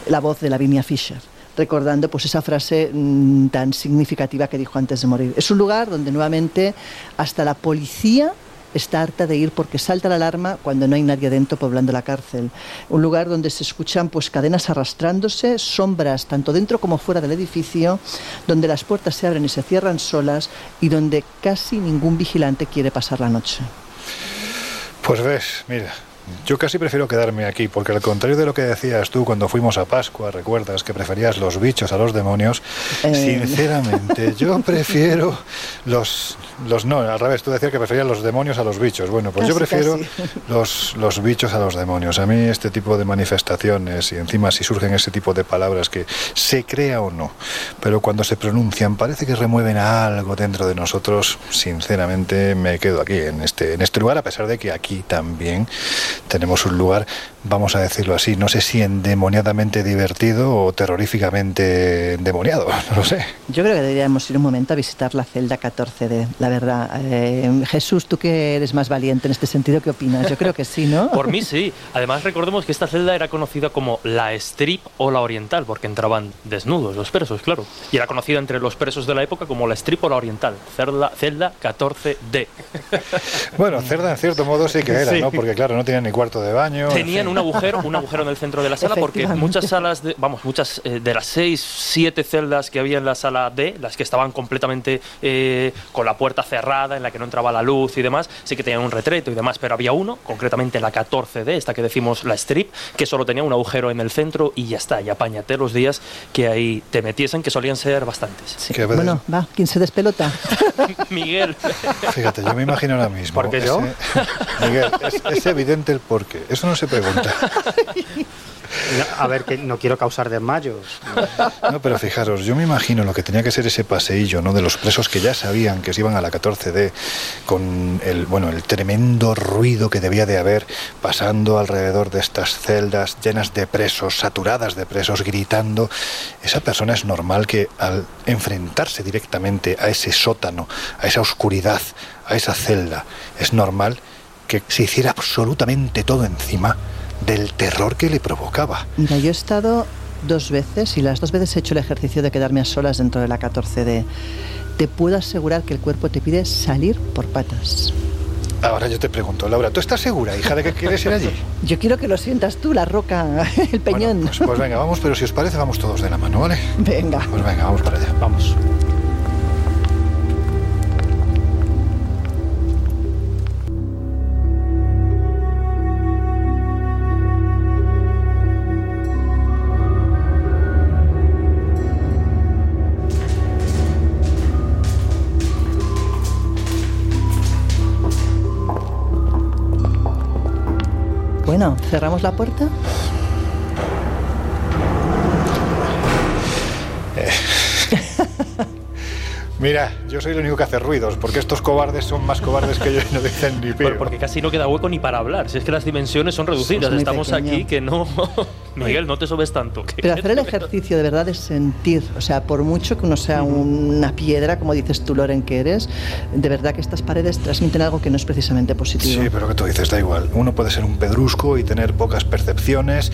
La voz de Lavinia Fisher recordando pues esa frase mm, tan significativa que dijo antes de morir. Es un lugar donde nuevamente hasta la policía está harta de ir porque salta la alarma cuando no hay nadie dentro poblando la cárcel. Un lugar donde se escuchan pues cadenas arrastrándose, sombras tanto dentro como fuera del edificio, donde las puertas se abren y se cierran solas y donde casi ningún vigilante quiere pasar la noche. Pues ves, mira, yo casi prefiero quedarme aquí, porque al contrario de lo que decías tú cuando fuimos a Pascua, recuerdas que preferías los bichos a los demonios, Eh. sinceramente yo prefiero los, los... No, al revés, tú decías que preferías los demonios a los bichos. Bueno, pues yo prefiero casi. los, los bichos a los demonios. A mí este tipo de manifestaciones y encima si surgen ese tipo de palabras que se crea o no, pero cuando se pronuncian parece que remueven algo dentro de nosotros, sinceramente me quedo aquí en este, en este lugar, a pesar de que aquí también tenemos un lugar, vamos a decirlo así, no sé si endemoniadamente divertido o terroríficamente endemoniado, no lo sé. Yo creo que deberíamos ir un momento a visitar la celda 14D, la verdad. Eh, Jesús, tú que eres más valiente en este sentido, ¿qué opinas? Yo creo que sí, ¿no? Por mí sí. Además recordemos que esta celda era conocida como la strip o la oriental, porque entraban desnudos los presos, claro. Y era conocida entre los presos de la época como la strip o la oriental, celda, celda 14D. Bueno, cerda en cierto modo sí que era, Sí. ¿no? Porque claro, no tenían ni cuarto de baño. en Tenían fin. Un agujero, un agujero en el centro de la sala porque muchas salas, de, vamos, muchas eh, de las seis, siete celdas que había en la sala D, las que estaban completamente eh, con la puerta cerrada, en la que no entraba la luz y demás, sí que tenían un retreto y demás, pero había uno, concretamente la 14D, esta que decimos la strip, que solo tenía un agujero en el centro y ya está, y apáñate los días que ahí te metiesen, que solían ser bastantes. Sí. Bueno, va, ¿quién se despelota? Miguel. Fíjate, yo me imagino ahora mismo. ¿Por qué yo? ese- Miguel, es, es evidente el porqué. Eso no se pregunta. A ver, que no quiero causar desmayos. No, pero fijaros, yo me imagino lo que tenía que ser ese paseillo, ¿no? De los presos que ya sabían que se iban a la 14D con el, bueno, el tremendo ruido que debía de haber pasando alrededor de estas celdas llenas de presos, saturadas de presos, gritando. Esa persona es normal que al enfrentarse directamente a ese sótano, a esa oscuridad, a esa celda, es normal que se hiciera absolutamente todo encima del terror que le provocaba. Mira, yo he estado dos veces y las dos veces he hecho el ejercicio de quedarme a solas dentro de la 14D. Te puedo asegurar que el cuerpo te pide salir por patas. Ahora yo te pregunto, Laura, ¿tú estás segura, hija, de que quieres ir allí? Yo quiero que lo sientas tú, la roca, el peñón. Bueno, pues, pues venga, vamos, pero si os parece, vamos todos de la mano, ¿vale? Venga. Pues venga, vamos para allá. Vamos. Bueno, cerramos la puerta. Mira, yo soy el único que hace ruidos, porque estos cobardes son más cobardes que yo y no dicen ni pío. Pero porque casi no queda hueco ni para hablar. Si es que las dimensiones son reducidas. Estamos pequeño. aquí que no. Miguel, no te subes tanto. Pero hacer el ejercicio de verdad es sentir, o sea, por mucho que uno sea una piedra, como dices tú, Loren, que eres, de verdad que estas paredes transmiten algo que no es precisamente positivo. Sí, pero que tú dices, da igual. Uno puede ser un pedrusco y tener pocas percepciones.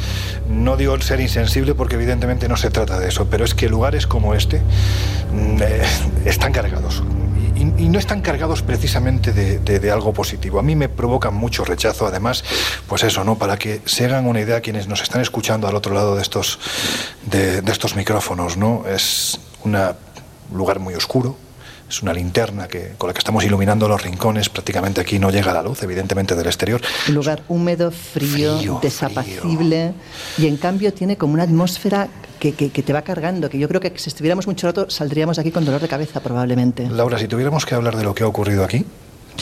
No digo el ser insensible porque evidentemente no se trata de eso, pero es que lugares como este mm, eh, están cargados. Y, no están cargados precisamente de algo positivo. A mí me provocan mucho rechazo, además, pues eso, ¿no? Para que se hagan una idea quienes nos están escuchando al otro lado de estos, de, de estos micrófonos, ¿no? Es un lugar muy oscuro. Es una linterna que, con la que estamos iluminando los rincones. Prácticamente aquí no llega la luz, evidentemente, del exterior. Un lugar húmedo, frío, Frío, desapacible y en cambio tiene como una atmósfera que, que- que te va cargando, que yo creo que si estuviéramos mucho rato saldríamos aquí con dolor de cabeza probablemente. Laura, si tuviéramos que hablar de lo que ha ocurrido aquí,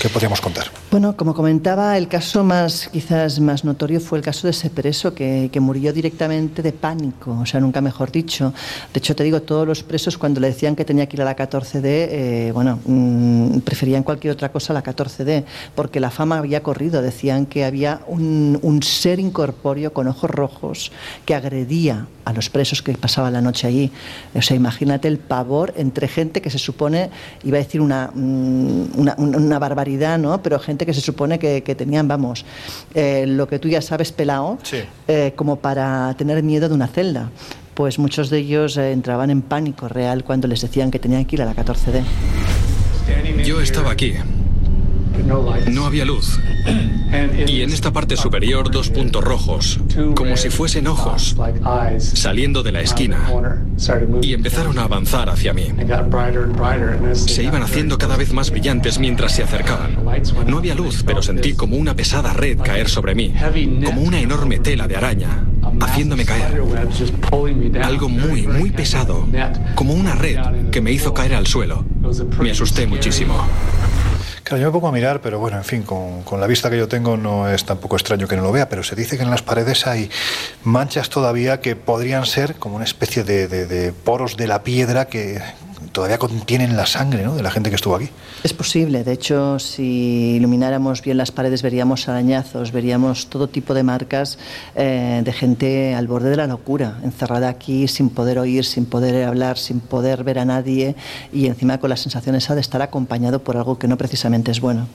¿qué podríamos contar? Bueno, como comentaba, el caso más quizás más notorio fue el caso de ese preso que, que murió directamente de pánico, o sea, nunca mejor dicho. De hecho, te digo, todos los presos cuando le decían que tenía que ir a la 14D, eh, bueno, mm, preferían cualquier otra cosa a la 14D, porque la fama había corrido. Decían que había un, un ser incorpóreo con ojos rojos que agredía a los presos que pasaban la noche allí. O sea, imagínate el pavor entre gente que se supone, iba a decir una, mm, una, una- una barbaridad, ¿no? Pero gente que se supone que, que tenían, vamos, eh, lo que tú ya sabes, pelado, Sí. eh, como para tener miedo de una celda. Pues muchos de ellos eh, entraban en pánico real cuando les decían que tenían que ir a la 14D. Yo estaba aquí. No había luz. Y en esta parte superior dos puntos rojos, como si fuesen ojos, saliendo de la esquina. Y empezaron a avanzar hacia mí. Se iban haciendo cada vez más brillantes mientras se acercaban. No había luz, pero sentí como una pesada red caer sobre mí, como una enorme tela de araña, haciéndome caer. Algo muy, muy pesado, como una red que me hizo caer al suelo. Me asusté muchísimo. Claro, yo me pongo a mirar, pero bueno, en fin, con, con la vista que yo tengo no es tampoco extraño que no lo vea, pero se dice que en las paredes hay manchas todavía que podrían ser como una especie de, de- de poros de la piedra que todavía contienen la sangre ¿no? de la gente que estuvo aquí. Es posible, de hecho, si ilumináramos bien las paredes veríamos arañazos, veríamos todo tipo de marcas eh, de gente al borde de la locura, encerrada aquí sin poder oír, sin poder hablar, sin poder ver a nadie y encima con la sensación esa de estar acompañado por algo que no precisamente es bueno.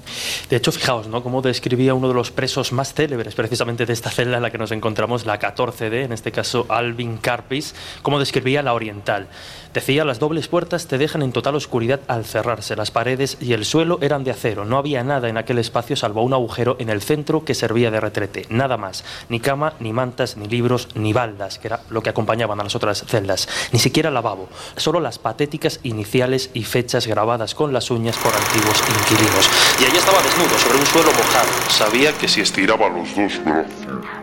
De hecho, fijaos, ¿no? Cómo describía uno de los presos más célebres precisamente de esta celda en la que nos encontramos, la 14D, en este caso Alvin Carpis, cómo describía la oriental. Decía, las dobles puertas te dejan en total oscuridad al cerrarse. Las paredes y el suelo eran de acero. No había nada en aquel espacio salvo un agujero en el centro que servía de retrete. Nada más. Ni cama, ni mantas, ni libros, ni baldas, que era lo que acompañaban a las otras celdas. Ni siquiera lavabo. Solo las patéticas iniciales y fechas grabadas con las uñas por antiguos inquilinos. Y allí estaba desnudo, sobre un suelo mojado. Sabía que si estiraba los dos brazos.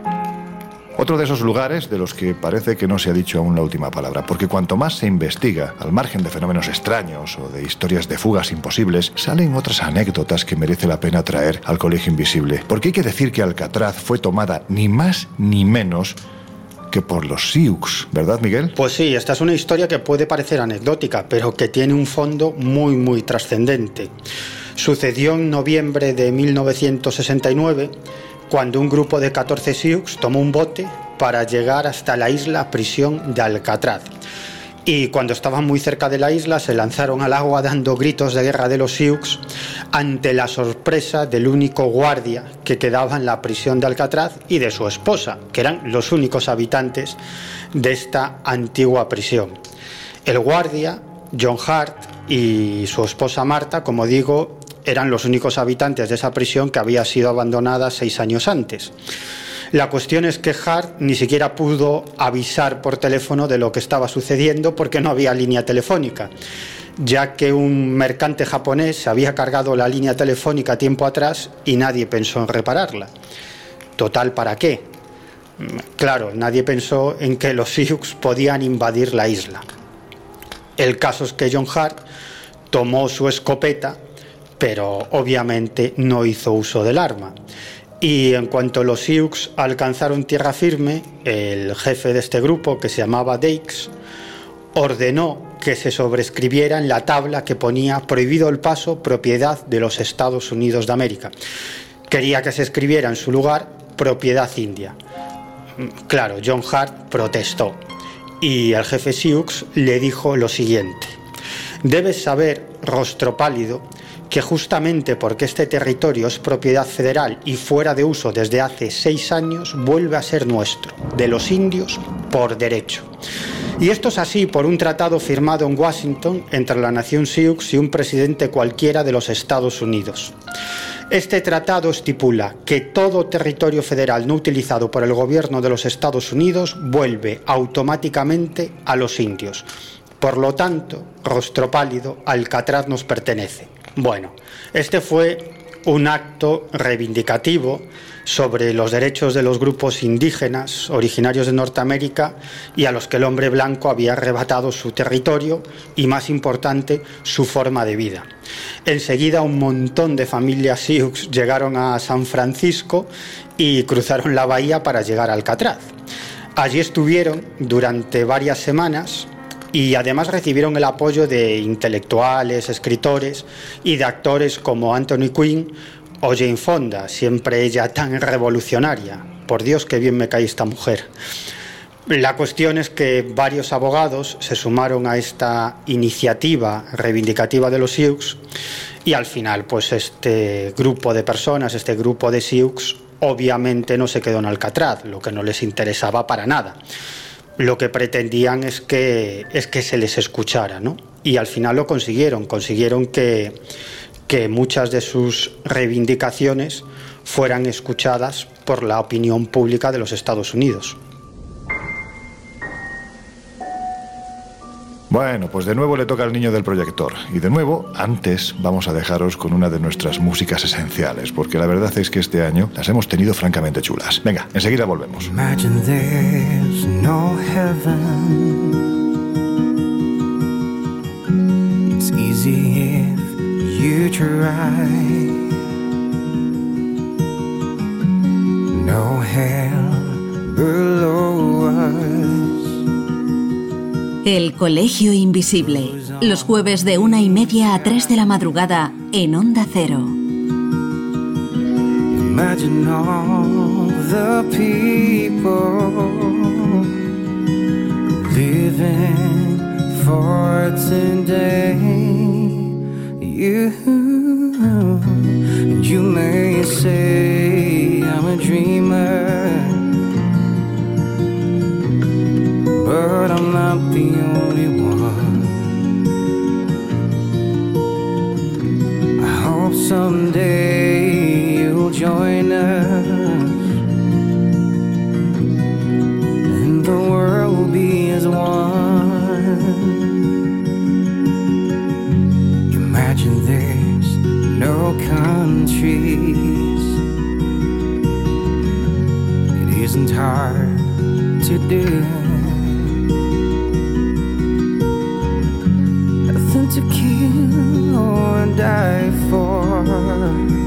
Otro de esos lugares de los que parece que no se ha dicho aún la última palabra, porque cuanto más se investiga, al margen de fenómenos extraños o de historias de fugas imposibles, salen otras anécdotas que merece la pena traer al Colegio Invisible. Porque hay que decir que Alcatraz fue tomada ni más ni menos que por los Sioux, ¿verdad, Miguel? Pues sí, esta es una historia que puede parecer anecdótica, pero que tiene un fondo muy, muy trascendente. Sucedió en noviembre de 1969, cuando un grupo de 14 Sioux tomó un bote para llegar hasta la isla prisión de Alcatraz. Y cuando estaban muy cerca de la isla se lanzaron al agua dando gritos de guerra de los Sioux ante la sorpresa del único guardia que quedaba en la prisión de Alcatraz y de su esposa, que eran los únicos habitantes de esta antigua prisión. El guardia, John Hart, y su esposa Marta, como digo, eran los únicos habitantes de esa prisión que había sido abandonada seis años antes. La cuestión es que Hart ni siquiera pudo avisar por teléfono de lo que estaba sucediendo porque no había línea telefónica, ya que un mercante japonés había cargado la línea telefónica tiempo atrás y nadie pensó en repararla. Total, ¿para qué? Claro, nadie pensó en que los Sioux podían invadir la isla. El caso es que John Hart tomó su escopeta, pero obviamente no hizo uso del arma. Y en cuanto los Sioux alcanzaron tierra firme, el jefe de este grupo, que se llamaba Dakes, ordenó que se sobrescribiera en la tabla que ponía prohibido el paso, propiedad de los Estados Unidos de América. Quería que se escribiera en su lugar propiedad india. Claro, John Hart protestó y el jefe Sioux le dijo lo siguiente. Debes saber, rostro pálido, que justamente porque este territorio es propiedad federal y fuera de uso desde hace seis años, vuelve a ser nuestro, de los indios, por derecho. Y esto es así por un tratado firmado en Washington entre la nación Sioux y un presidente cualquiera de los Estados Unidos. Este tratado estipula que todo territorio federal no utilizado por el gobierno de los Estados Unidos vuelve automáticamente a los indios. Por lo tanto, rostro pálido, Alcatraz nos pertenece. Bueno, este fue un acto reivindicativo sobre los derechos de los grupos indígenas originarios de Norteamérica y a los que el hombre blanco había arrebatado su territorio y, más importante, su forma de vida. Enseguida un montón de familias Sioux llegaron a San Francisco y cruzaron la bahía para llegar a Alcatraz. Allí estuvieron durante varias semanas y además recibieron el apoyo de intelectuales, escritores y de actores como Anthony Quinn o Jane Fonda, siempre ella tan revolucionaria. Por Dios, qué bien me cae esta mujer. La cuestión es que varios abogados se sumaron a esta iniciativa reivindicativa de los Sioux y al final, pues este grupo de personas, este grupo de Sioux, obviamente no se quedó en Alcatraz, lo que no les interesaba para nada. Lo que pretendían es que, es que se les escuchara, ¿no? Y al final lo consiguieron, consiguieron que que muchas de sus reivindicaciones fueran escuchadas por la opinión pública de los Estados Unidos. Bueno, pues de nuevo le toca al niño del proyector. Y de nuevo, antes vamos a dejaros con una de nuestras músicas esenciales, porque la verdad es que este año las hemos tenido francamente chulas. Venga, enseguida volvemos. You try. No hell below us. El Colegio Invisible. Los jueves de una y media a tres de la madrugada en Onda Cero. Imagine all the people living for today. you. You may say I'm a dreamer, but I'm not the only one. I hope someday you'll join us, hard to do. Nothing to kill or die for.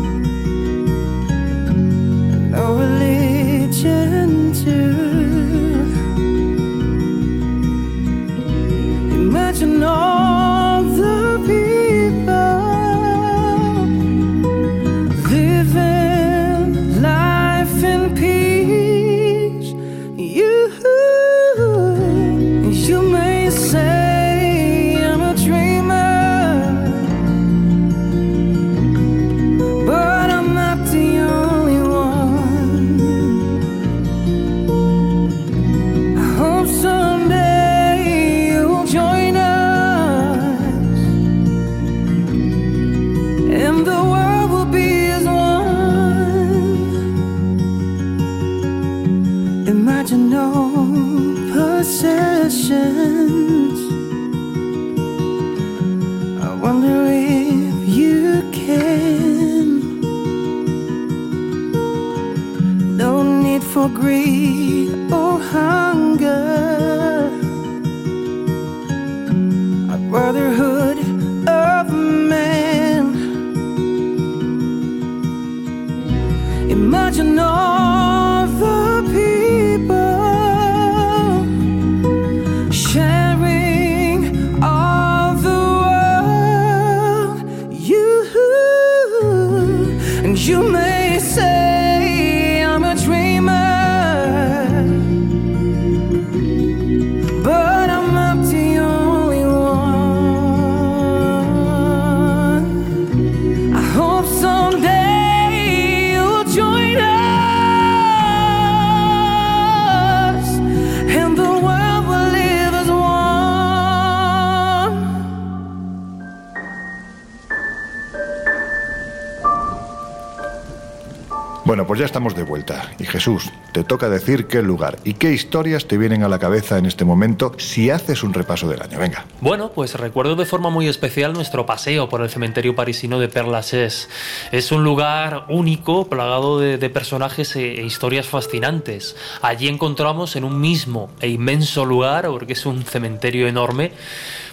De. Y Jesús, te toca decir qué lugar y qué historias te vienen a la cabeza en este momento si haces un repaso del año. Venga. Bueno, pues recuerdo de forma muy especial nuestro paseo por el cementerio parisino de Père Lachaise. Es un lugar único, plagado de, de personajes e, e historias fascinantes. Allí encontramos en un mismo e inmenso lugar, porque es un cementerio enorme,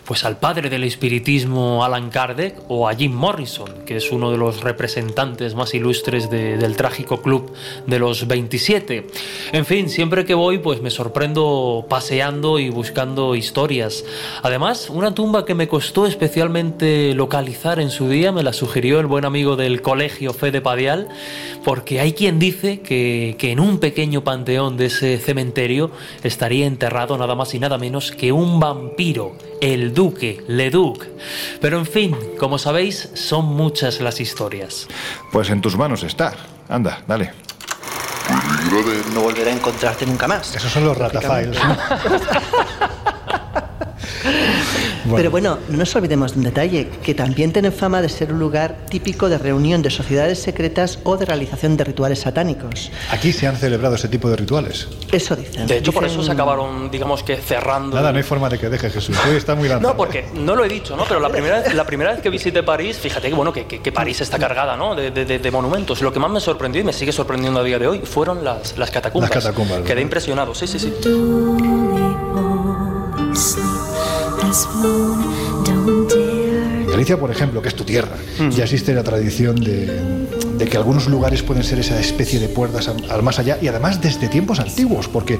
pues al padre del espiritismo Alan Kardec o a Jim Morrison, que es uno de los representantes más ilustres de- del trágico club de los 27. En fin, siempre que voy pues me sorprendo paseando y buscando historias. Además, una tumba que me costó especialmente localizar en su día me la sugirió el buen amigo del colegio Fede Padial, porque hay quien dice que, que en un pequeño panteón de ese cementerio estaría enterrado nada más y nada menos que un vampiro, el duque, Leduc. Pero en fin, como sabéis, son muchas las historias. Pues en tus manos está. Anda, dale. No volveré a encontrarte nunca más. Esos son los ratafiles. ¿no? Pero bueno, no nos olvidemos de un detalle, que también tiene fama de ser un lugar típico de reunión de sociedades secretas o de realización de rituales satánicos. Aquí se han celebrado ese tipo de rituales. Eso dicen. De hecho, por Dicen- eso se acabaron, digamos que cerrando. Nada, no hay forma de que deje Jesús. Hoy está muy lanzado. No, porque no lo he dicho, ¿no? Pero la primera vez, la primera vez que visité París, fíjate que bueno, que, que- que París está cargada, ¿no? De, de- de- de monumentos. Lo que más me sorprendió y me sigue sorprendiendo a día de hoy fueron las, las catacumbas. Las catacumbas, Quedé impresionado, sí, sí, sí. En Galicia, por ejemplo, que es tu tierra, ya existe la tradición de, de que algunos lugares pueden ser esa especie de puertas al, al más allá y además desde tiempos antiguos, porque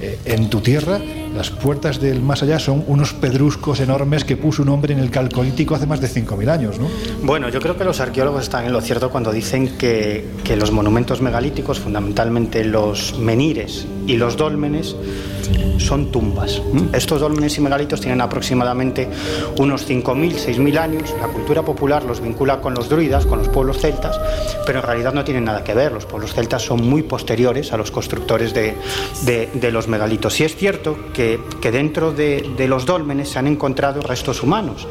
eh, en tu tierra las puertas del más allá son unos pedruscos enormes que puso un hombre en el calcolítico hace más de 5.000 años, ¿no? Bueno, yo creo que los arqueólogos están en lo cierto cuando dicen que, que los monumentos megalíticos, fundamentalmente los menires y los dólmenes, son tumbas. Estos dólmenes y megalitos tienen aproximadamente unos 5.000, 6.000 años. La cultura popular los vincula con los druidas, con los pueblos celtas, pero en realidad no tienen nada que ver. Los pueblos celtas son muy posteriores a los constructores de, de- de los megalitos. Y es cierto que, que dentro de, de los dólmenes se han encontrado restos humanos.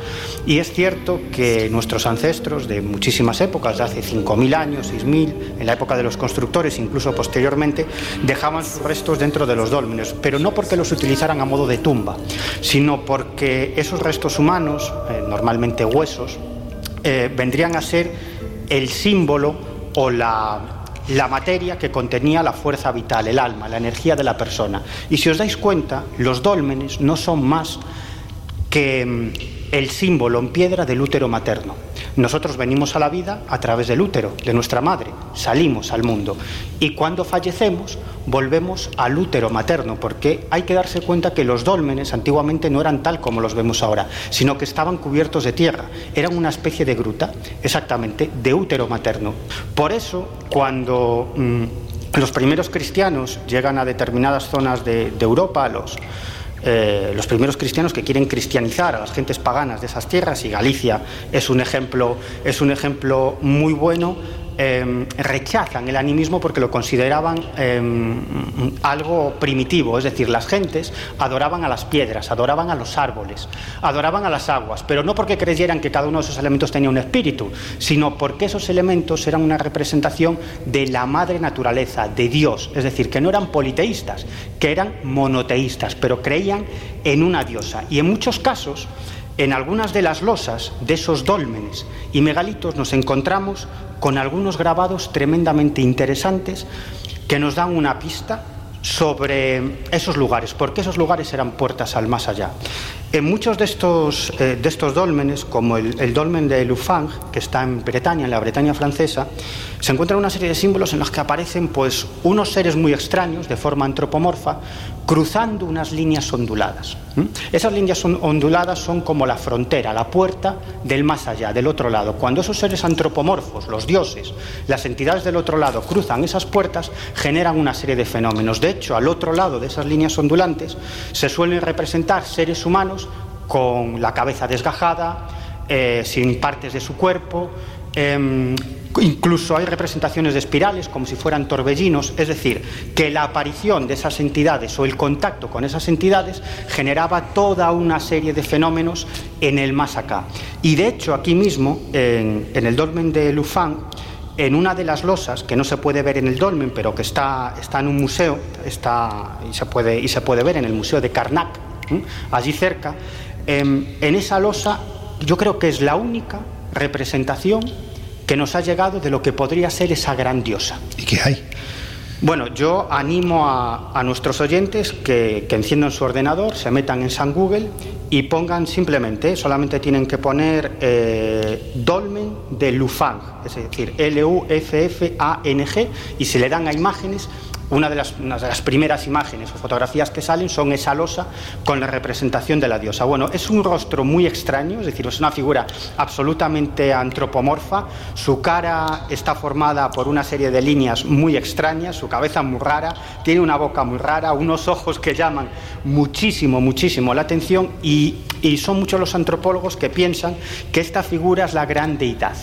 Y es cierto que nuestros ancestros de muchísimas épocas, de hace 5.000 años, 6.000, en la época de los constructores, incluso posteriormente, dejaban sus restos dentro de los dólmenes, pero no porque los utilizaran a modo de tumba, sino porque esos restos humanos, eh, normalmente huesos, eh, vendrían a ser el símbolo o la, la materia que contenía la fuerza vital, el alma, la energía de la persona. Y si os dais cuenta, los dólmenes no son más que mm, el símbolo en piedra del útero materno. Nosotros venimos a la vida a través del útero, de nuestra madre, salimos al mundo. Y cuando fallecemos volvemos al útero materno, porque hay que darse cuenta que los dólmenes antiguamente no eran tal como los vemos ahora, sino que estaban cubiertos de tierra, eran una especie de gruta, exactamente, de útero materno. Por eso, cuando mm, los primeros cristianos llegan a determinadas zonas de, de Europa, los, eh, los primeros cristianos que quieren cristianizar a las gentes paganas de esas tierras y Galicia es un ejemplo es un ejemplo muy bueno eh, rechazan el animismo porque lo consideraban eh, algo primitivo, es decir, las gentes adoraban a las piedras, adoraban a los árboles, adoraban a las aguas, pero no porque creyeran que cada uno de esos elementos tenía un espíritu, sino porque esos elementos eran una representación de la madre naturaleza, de Dios, es decir, que no eran politeístas, que eran monoteístas, pero creían en una diosa. Y en muchos casos, en algunas de las losas de esos dólmenes y megalitos nos encontramos con algunos grabados tremendamente interesantes que nos dan una pista sobre esos lugares, porque esos lugares eran puertas al más allá. En muchos de estos, eh, de estos dólmenes, como el, el dolmen de Lufang, que está en Bretaña, en la Bretaña francesa, se encuentran una serie de símbolos en los que aparecen pues, unos seres muy extraños, de forma antropomorfa, cruzando unas líneas onduladas. Esas líneas on- onduladas son como la frontera, la puerta del más allá, del otro lado. Cuando esos seres antropomorfos, los dioses, las entidades del otro lado cruzan esas puertas, generan una serie de fenómenos. De hecho, al otro lado de esas líneas ondulantes se suelen representar seres humanos con la cabeza desgajada, eh, sin partes de su cuerpo. em, incluso hay representaciones de espirales como si fueran torbellinos, es decir, que la aparición de esas entidades o el contacto con esas entidades generaba toda una serie de fenómenos en el más acá. Y de hecho, aquí mismo, en, el dolmen de Lufang, en una de las losas, que no se puede ver en el dolmen, pero que está, está en un museo, está, y, se puede, y se puede ver en el Museo de Karnak, allí cerca, em, en esa losa yo creo que es la única representación que nos ha llegado de lo que podría ser esa gran diosa. ¿Y qué hay? Bueno, yo animo a, a nuestros oyentes que, que enciendan su ordenador, se metan en San Google y pongan simplemente, solamente tienen que poner eh, Dolmen de Lufang, es decir, L-U-F-F-A-N-G, y si le dan a imágenes, una de, las, primeras imágenes o fotografías que salen son esa losa con la representación de la diosa. Bueno, es un rostro muy extraño, es decir, es una figura absolutamente antropomorfa. Su cara está formada por una serie de líneas muy extrañas, su cabeza muy rara, tiene una boca muy rara, unos ojos que llaman muchísimo, muchísimo la atención y, y son muchos los antropólogos que piensan que esta figura es la gran deidad,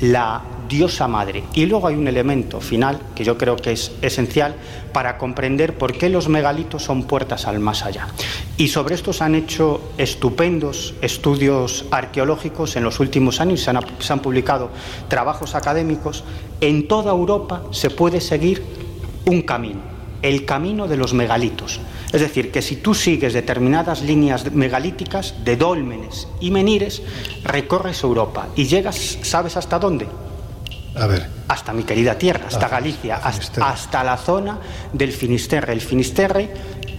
la diosa madre. Y luego hay un elemento final que yo creo que es esencial para comprender por qué los megalitos son puertas al más allá. Y sobre esto se han hecho estupendos estudios arqueológicos en los últimos años, se han, se han publicado trabajos académicos. En toda Europa se puede seguir un camino, el camino de los megalitos. Es decir, que si tú sigues determinadas líneas megalíticas de dólmenes y menires, recorres Europa y llegas, ¿sabes hasta dónde? A ver. Hasta mi querida tierra, hasta Galicia, hasta, hasta la zona del Finisterre. El Finisterre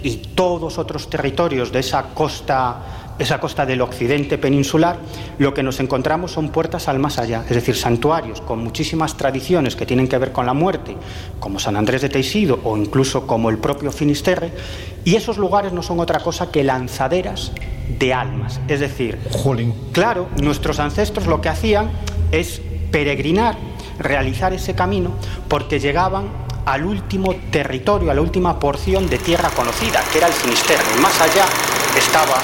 y todos otros territorios de esa costa, esa costa del occidente peninsular, lo que nos encontramos son puertas al más allá, es decir, santuarios con muchísimas tradiciones que tienen que ver con la muerte, como San Andrés de Teixido o incluso como el propio Finisterre, y esos lugares no son otra cosa que lanzaderas de almas, es decir, Jolín. claro, nuestros ancestros lo que hacían es peregrinar, realizar ese camino, porque llegaban al último territorio, a la última porción de tierra conocida, que era el Finisterre. Y más allá estaba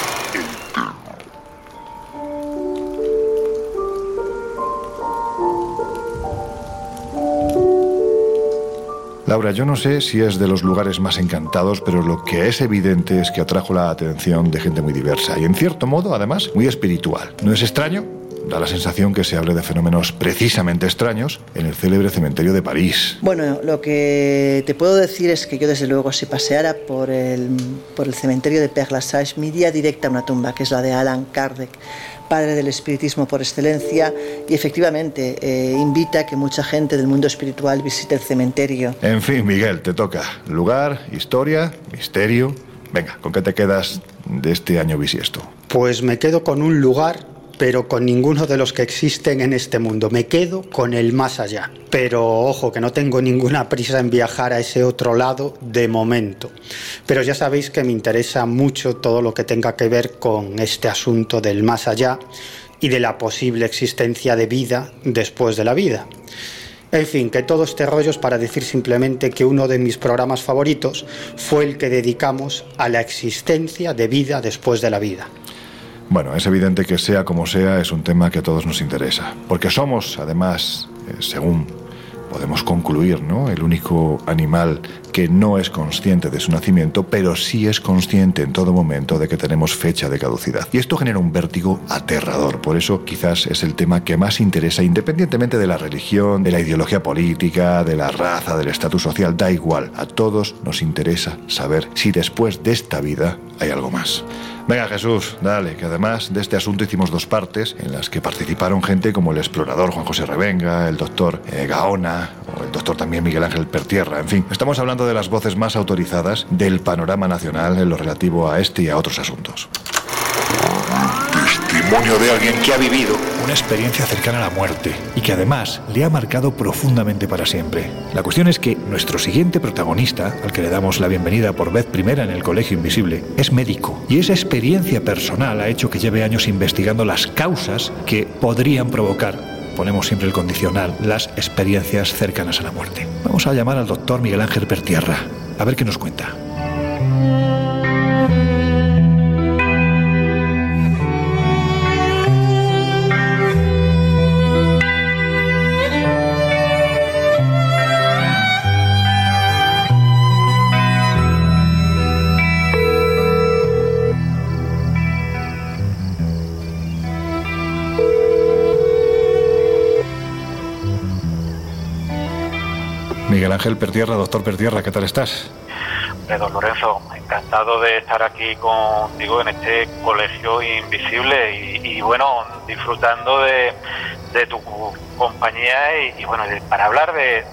Laura, yo no sé si es de los lugares más encantados, pero lo que es evidente es que atrajo la atención de gente muy diversa y en cierto modo, además, muy espiritual. ¿No es extraño? Da la sensación que se hable de fenómenos precisamente extraños en el célebre cementerio de París. Bueno, lo que te puedo decir es que yo desde luego si paseara por el, por el cementerio de Père Lachaise me iría directa a una tumba, que es la de Alan Kardec, padre del espiritismo por excelencia, y efectivamente eh, invita a que mucha gente del mundo espiritual visite el cementerio. En fin, Miguel, te toca. Lugar, historia, misterio. Venga, ¿con qué te quedas de este año bisiesto? Pues me quedo con un lugar, pero con ninguno de los que existen en este mundo. Me quedo con el más allá. Pero ojo, que no tengo ninguna prisa en viajar a ese otro lado de momento. Pero ya sabéis que me interesa mucho todo lo que tenga que ver con este asunto del más allá y de la posible existencia de vida después de la vida. En fin, que todo este rollo es para decir simplemente que uno de mis programas favoritos fue el que dedicamos a la existencia de vida después de la vida. Bueno, es evidente que sea como sea, es un tema que a todos nos interesa. Porque somos, además, eh, según podemos concluir, ¿no? El único animal que no es consciente de su nacimiento, pero sí es consciente en todo momento de que tenemos fecha de caducidad. Y esto genera un vértigo aterrador. Por eso quizás es el tema que más interesa, independientemente de la religión, de la ideología política, de la raza, del estatus social, da igual. A todos nos interesa saber si después de esta vida hay algo más. Venga Jesús, dale, que además de este asunto hicimos dos partes en las que participaron gente como el explorador Juan José Revenga, el doctor eh, Gaona o el doctor también Miguel Ángel Pertierra. En fin, estamos hablando de las voces más autorizadas del panorama nacional en lo relativo a este y a otros asuntos. Testimonio de alguien que ha vivido Una experiencia cercana a la muerte y que además le ha marcado profundamente para siempre. La cuestión es que nuestro siguiente protagonista, al que le damos la bienvenida por vez primera en el Colegio Invisible, es médico y esa experiencia personal ha hecho que lleve años investigando las causas que podrían provocar ponemos siempre el condicional, las experiencias cercanas a la muerte. Vamos a llamar al doctor Miguel Ángel Pertierra, a ver qué nos cuenta. Ángel Pertierra. Doctor Pertierra, ¿qué tal estás? don Lorenzo, encantado de estar aquí contigo en este colegio invisible y, bueno, disfrutando de, tu compañía y, bueno, para hablar de,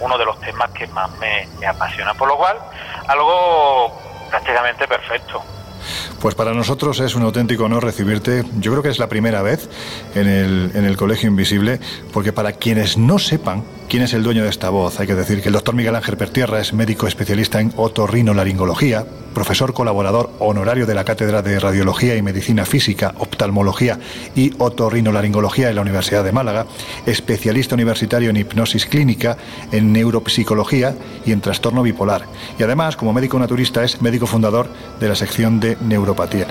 uno de los temas que más me, me apasiona, por lo cual algo prácticamente perfecto. Pues para nosotros es un auténtico honor recibirte. Yo creo que es la primera vez en el, en el Colegio Invisible, porque para quienes no sepan quién es el dueño de esta voz, hay que decir que el doctor Miguel Ángel Pertierra es médico especialista en otorrinolaringología, profesor colaborador honorario de la Cátedra de Radiología y Medicina Física, Oftalmología y Otorrinolaringología en la Universidad de Málaga, especialista universitario en hipnosis clínica, en neuropsicología y en trastorno bipolar. Y además, como médico naturista, es médico fundador de la sección de neuropatía.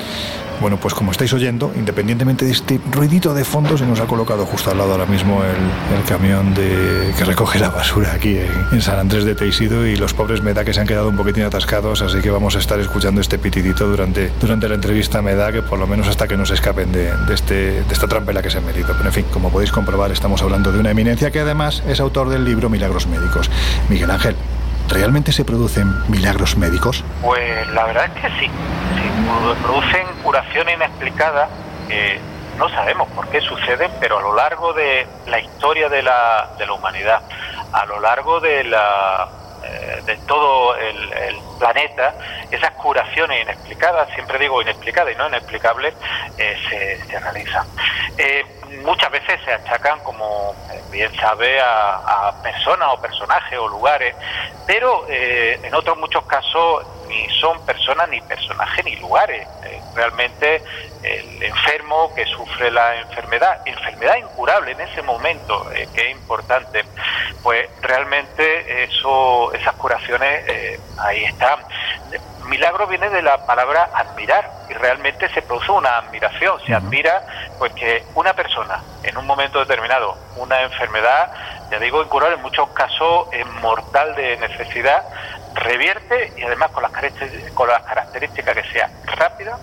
Bueno, pues como estáis oyendo, independientemente de este ruidito de fondo, se nos ha colocado justo al lado ahora mismo el, camión de, recoge la basura aquí en, San Andrés de Teixido y los pobres me da que se han quedado un poquitín atascados, así que vamos a estar escuchando este pitidito durante, durante la entrevista, me da que por lo menos hasta que no se escapen de, este, de esta trampa en la que se han metido. Pero en fin, como podéis comprobar, estamos hablando de una eminencia que además es autor del libro Milagros Médicos. Miguel Ángel, ¿realmente se producen milagros médicos? Pues la verdad es que sí. sí producen curación inexplicada no sabemos por qué suceden, pero a lo largo de la historia de la, de la humanidad, a lo largo de la eh, de todo el, planeta, esas curaciones inexplicadas, siempre digo inexplicadas y no inexplicables, eh, se, se, realizan. Eh, muchas veces se achacan, como bien sabe, a, personas o personajes o lugares, pero en otros muchos casos ni son personas, ni personajes, ni lugares. realmente el enfermo que sufre la enfermedad, enfermedad incurable en ese momento, que es importante, pues realmente eso, esas curaciones eh, ahí están. Milagro viene de la palabra admirar y realmente se produce una admiración, se admira pues que una persona en un momento determinado, una enfermedad, ya digo, incurable en muchos casos es mortal de necesidad, revierte y además con las con las características que sea rápida,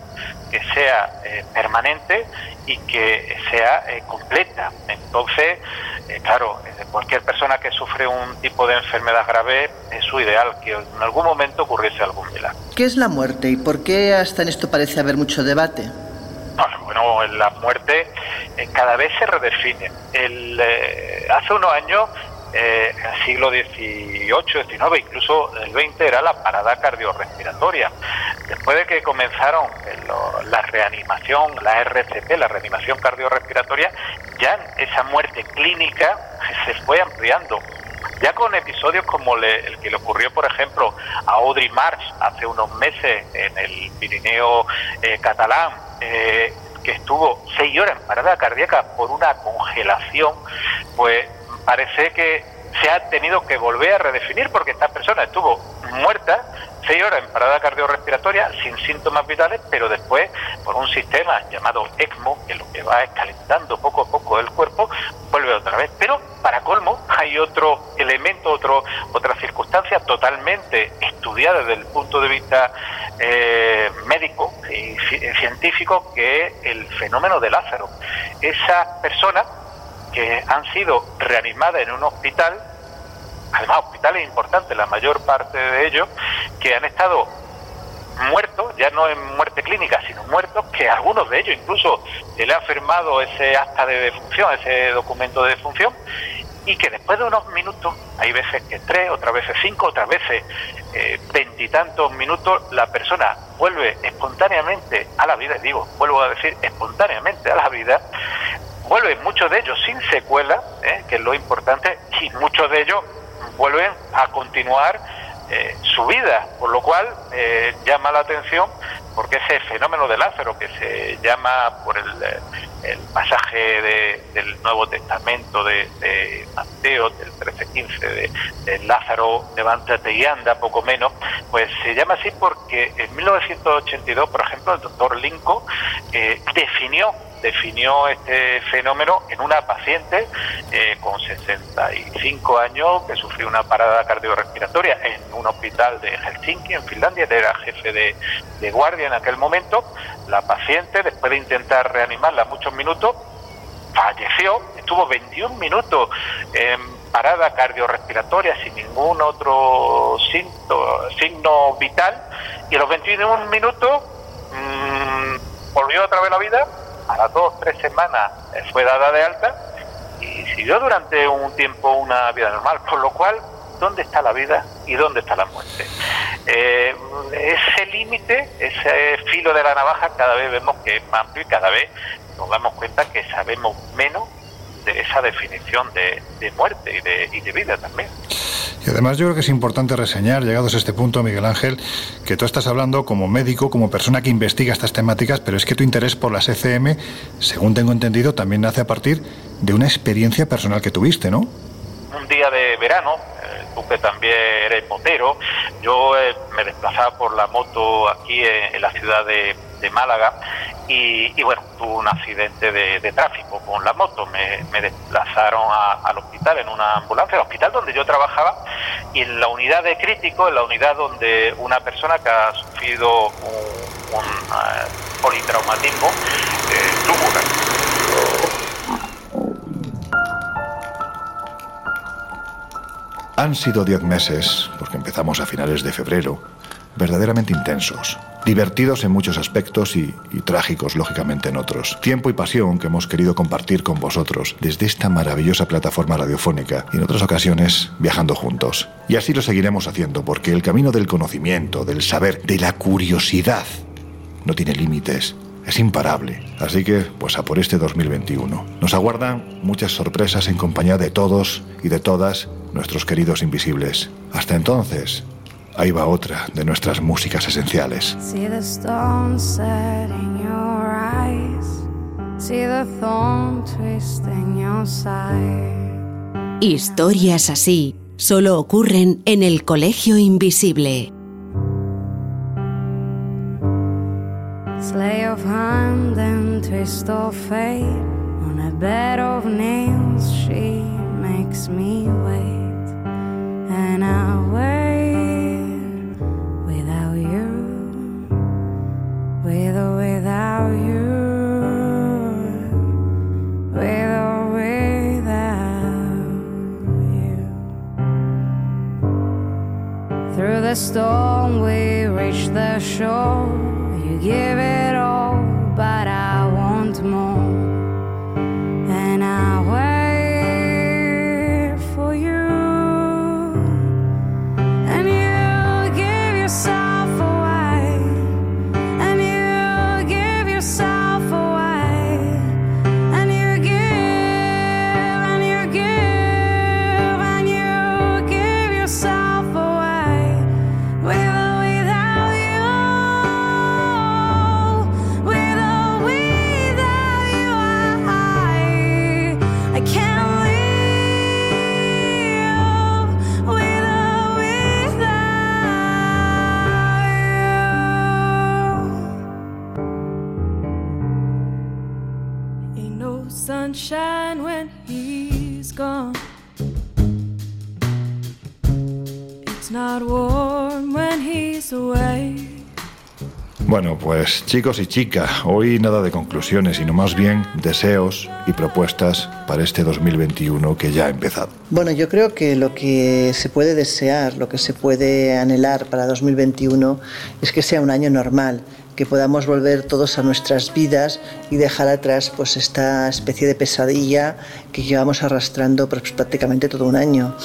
que sea eh, permanente y que sea eh, completa. Entonces, eh, claro, cualquier persona que sufre un tipo de enfermedad grave es su ideal, que en algún momento ocurriese algún milagro. ¿Qué es la muerte y por qué hasta en esto parece haber mucho debate? bueno, la muerte cada vez se redefine. El, hace unos años eh, en el siglo XVIII, XIX, incluso el XX, era la parada cardiorrespiratoria. Después de que comenzaron la reanimación, la RCP, la reanimación cardiorrespiratoria, ya esa muerte clínica se fue ampliando. Ya con episodios como el que le ocurrió, por ejemplo, a Audrey March hace unos meses en el Pirineo eh, catalán, eh, que estuvo seis horas en parada cardíaca por una congelación, pues parece que se ha tenido que volver a redefinir porque esta persona estuvo muerta seis horas en parada cardiorrespiratoria sin síntomas vitales, pero después por un sistema llamado ECMO, que lo que va es calentando poco a poco el cuerpo, vuelve otra vez. Pero para colmo hay otro elemento, otro, otra circunstancia totalmente estudiada desde el punto de vista eh, médico y científico, que es el fenómeno de Lázaro. Esa persona que han sido reanimadas en un hospital, además hospitales importantes, la mayor parte de ellos, que han estado muertos, ya no en muerte clínica, sino muertos, que algunos de ellos incluso se le ha firmado ese acta de defunción, ese documento de defunción, y que después de unos minutos, hay veces que tres, otras veces cinco, otras veces eh, veintitantos minutos, la persona vuelve espontáneamente a la vida, digo, vuelvo a decir espontáneamente a la vida, vuelven muchos de ellos sin secuela, ¿eh? que es lo importante, y muchos de ellos vuelven a continuar eh, su vida, por lo cual eh, llama la atención porque ese fenómeno de Lázaro que se llama por el, pasaje del Nuevo Testamento de, Mateo, del 13-15, de, de, Lázaro, levántate y anda, poco menos, pues se llama así porque en 1982, por ejemplo, el doctor Lincoln definió definió este fenómeno en una paciente eh, con 65 años que sufrió una parada cardiorrespiratoria en un hospital de Helsinki, en Finlandia, era jefe de, guardia en aquel momento. La paciente, después de intentar reanimarla muchos minutos, falleció, estuvo 21 minutos en parada cardiorrespiratoria, sin ningún otro signo, vital, y a los 21 minutos mmm, volvió otra vez la vida, a las dos, tres semanas fue dada de alta y siguió durante un tiempo una vida normal, por lo cual, ¿dónde está la vida y dónde está la muerte? Eh, ese límite, ese filo de la navaja, cada vez vemos que es más amplio y cada vez nos damos cuenta que sabemos menos de esa definición de, muerte y de, y de vida también. Y además yo creo que es importante reseñar, llegados a este punto, Miguel Ángel, que tú estás hablando como médico, como persona que investiga estas temáticas, pero es que tu interés por las ECM, según tengo entendido, también nace a partir de una experiencia personal que tuviste, ¿no? Un día de verano, tú que también eres motero, yo eh, me desplazaba por la moto aquí en la ciudad de Málaga y, bueno, tuve un accidente de, tráfico con la moto. Me, desplazaron al hospital en una ambulancia, al hospital donde yo trabajaba y en la unidad de crítico, en la unidad donde una persona que ha sufrido un, un uh, politraumatismo eh, Han sido diez meses, porque empezamos a finales de febrero, verdaderamente intensos, divertidos en muchos aspectos y, trágicos, lógicamente, en otros. Tiempo y pasión que hemos querido compartir con vosotros desde esta maravillosa plataforma radiofónica y en otras ocasiones viajando juntos. Y así lo seguiremos haciendo porque el camino del conocimiento, del saber, de la curiosidad no tiene límites. Es imparable. Así que, pues a por este 2021. Nos aguardan muchas sorpresas en compañía de todos y de todas nuestros queridos invisibles. Hasta entonces, Ahí va otra de nuestras músicas esenciales. Historias así solo ocurren en el Colegio Invisible. Slay of hand and twist of fate on a bed of nails she makes me wait and I wait without you, with or without you, with or without you. Through the storm, we reach the shore. You give it all, but I Bueno, pues chicos y chicas, hoy nada de conclusiones, sino más bien deseos y propuestas para este 2021 que ya ha empezado. Bueno, yo creo que lo que se puede desear, lo que se puede anhelar para 2021 es que sea un año normal, que podamos volver todos a nuestras vidas y dejar atrás pues esta especie de pesadilla que llevamos arrastrando pues, prácticamente todo un año.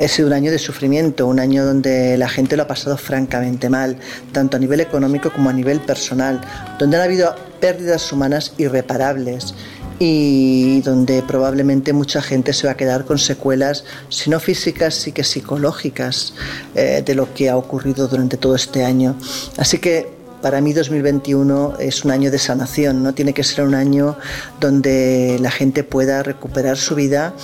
Ha sido un año de sufrimiento, un año donde la gente lo ha pasado francamente mal, tanto a nivel económico como a nivel personal, donde han habido pérdidas humanas irreparables y donde probablemente mucha gente se va a quedar con secuelas, si no físicas, sí que psicológicas eh, de lo que ha ocurrido durante todo este año. Así que para mí 2021 es un año de sanación, no tiene que ser un año donde la gente pueda recuperar su vida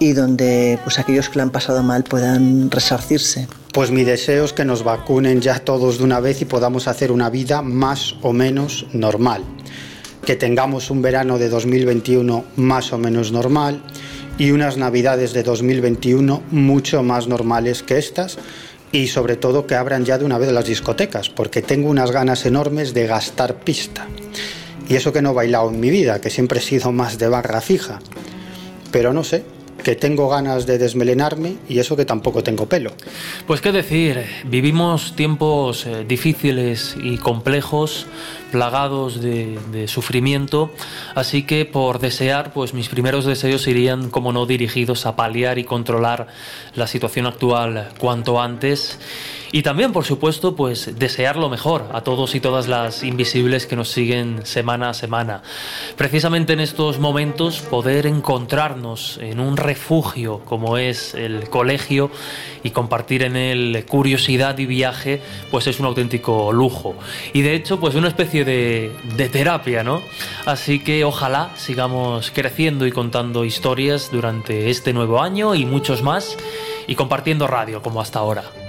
y donde pues aquellos que lo han pasado mal puedan resarcirse. Pues mi deseo es que nos vacunen ya todos de una vez y podamos hacer una vida más o menos normal. Que tengamos un verano de 2021 más o menos normal y unas navidades de 2021 mucho más normales que estas y sobre todo que abran ya de una vez las discotecas, porque tengo unas ganas enormes de gastar pista. Y eso que no he bailado en mi vida, que siempre he sido más de barra fija. Pero no sé, que tengo ganas de desmelenarme y eso que tampoco tengo pelo. Pues qué decir, vivimos tiempos eh, difíciles y complejos, plagados de, de sufrimiento, así que por desear, pues mis primeros deseos irían, como no, dirigidos a paliar y controlar la situación actual cuanto antes. Y también, por supuesto, pues desear lo mejor a todos y todas las invisibles que nos siguen semana a semana. Precisamente en estos momentos poder encontrarnos en un refugio como es el colegio y compartir en él curiosidad y viaje, pues es un auténtico lujo. Y de hecho, pues una especie de, terapia, ¿no? Así que ojalá sigamos creciendo y contando historias durante este nuevo año y muchos más y compartiendo radio como hasta ahora.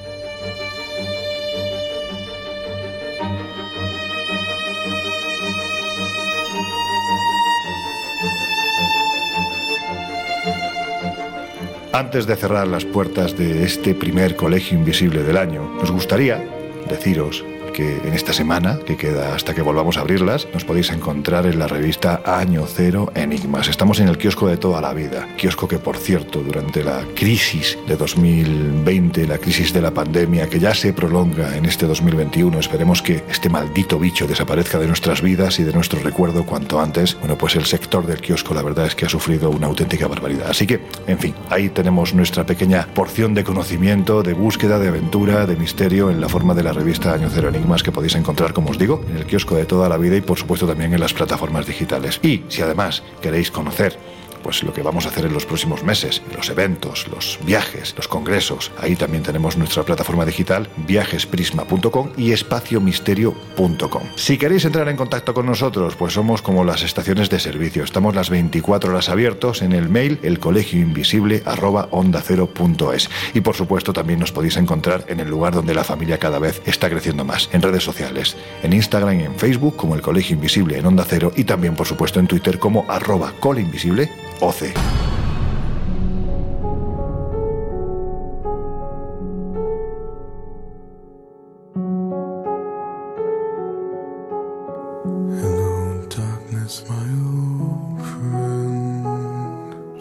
Antes de cerrar las puertas de este primer colegio invisible del año, nos gustaría deciros que en esta semana, que queda hasta que volvamos a abrirlas, nos podéis encontrar en la revista Año Cero Enigmas. Estamos en el kiosco de toda la vida, kiosco que por cierto durante la crisis de 2020, la crisis de la pandemia que ya se prolonga en este 2021, esperemos que este maldito bicho desaparezca de nuestras vidas y de nuestro recuerdo cuanto antes. Bueno, pues el sector del kiosco la verdad es que ha sufrido una auténtica barbaridad. Así que, en fin, ahí tenemos nuestra pequeña porción de conocimiento, de búsqueda, de aventura, de misterio en la forma de la revista Año Cero Enigmas que podéis encontrar, como os digo, en el kiosco de toda la vida y por supuesto también en las plataformas digitales. Y si además queréis conocer pues lo que vamos a hacer en los próximos meses, los eventos, los viajes, los congresos. Ahí también tenemos nuestra plataforma digital viajesprisma.com y espaciomisterio.com. Si queréis entrar en contacto con nosotros, pues somos como las estaciones de servicio. Estamos las 24 horas abiertos en el mail elcolegioinvisible@onda0.es y por supuesto también nos podéis encontrar en el lugar donde la familia cada vez está creciendo más, en redes sociales, en Instagram y en Facebook como el Colegio Invisible en Onda Cero y también por supuesto en Twitter como arroba colinvisible OC.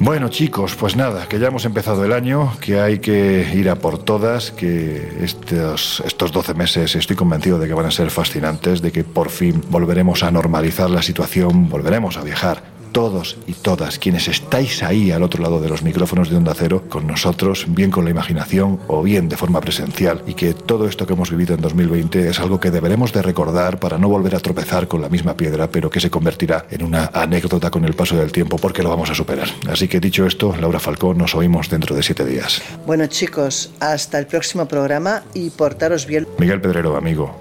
Bueno chicos, pues nada, que ya hemos empezado el año, que hay que ir a por todas, que estos, estos 12 meses estoy convencido de que van a ser fascinantes, de que por fin volveremos a normalizar la situación, volveremos a viajar, todos y todas quienes estáis ahí al otro lado de los micrófonos de Onda Cero con nosotros, bien con la imaginación o bien de forma presencial, y que todo esto que hemos vivido en 2020 es algo que deberemos de recordar para no volver a tropezar con la misma piedra, pero que se convertirá en una anécdota con el paso del tiempo porque lo vamos a superar. Así que dicho esto, Laura Falcón, nos oímos dentro de siete días. Bueno chicos, hasta el próximo programa y portaros bien. Miguel Pedrero, amigo,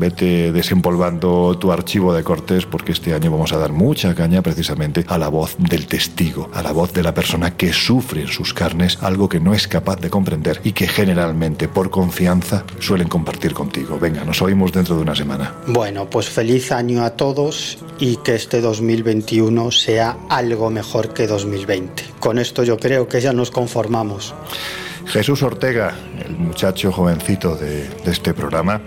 vete desempolvando tu archivo de cortes porque este año vamos a dar mucha caña precisamente a la voz del testigo, a la voz de la persona que sufre en sus carnes algo que no es capaz de comprender y que generalmente por confianza suelen compartir contigo. Venga, nos oímos dentro de una semana. Bueno, pues feliz año a todos y que este 2021 sea algo mejor que 2020. Con esto yo creo que ya nos conformamos. Jesús Ortega, el muchacho jovencito de, de este programa,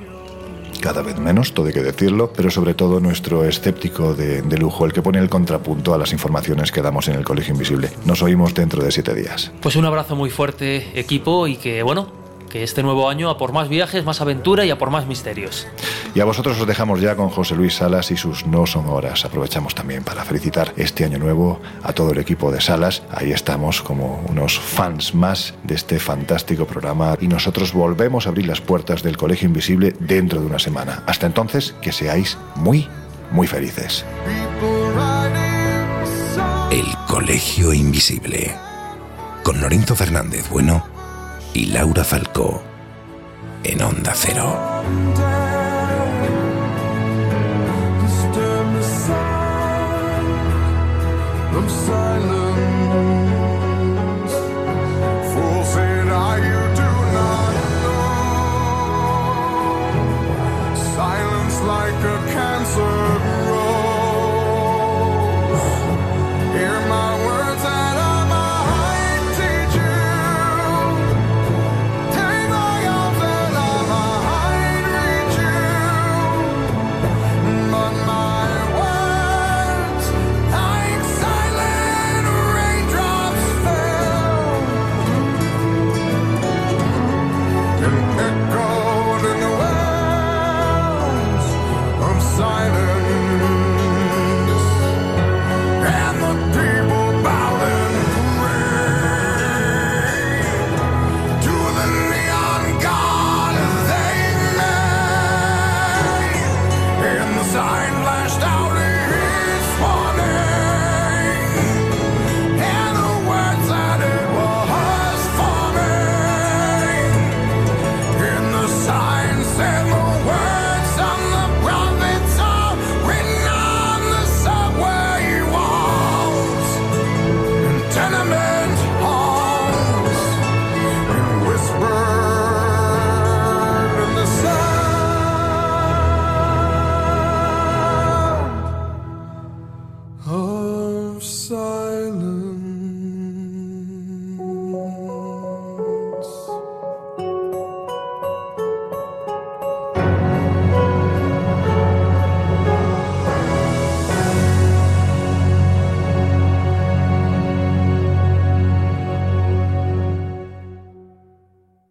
cada vez menos, todo hay que decirlo, pero sobre todo nuestro escéptico de, de, lujo, el que pone el contrapunto a las informaciones que damos en el Colegio Invisible. Nos oímos dentro de siete días. Pues un abrazo muy fuerte, equipo, y que, bueno, que este nuevo año a por más viajes, más aventura y a por más misterios. Y a vosotros os dejamos ya con José Luis Salas y sus No Son Horas. Aprovechamos también para felicitar este año nuevo a todo el equipo de Salas. Ahí estamos como unos fans más de este fantástico programa y nosotros volvemos a abrir las puertas del Colegio Invisible dentro de una semana. Hasta entonces, que seáis muy, muy felices. El Colegio Invisible. Con Lorenzo Fernández Bueno y Laura Falcó en Onda Cero.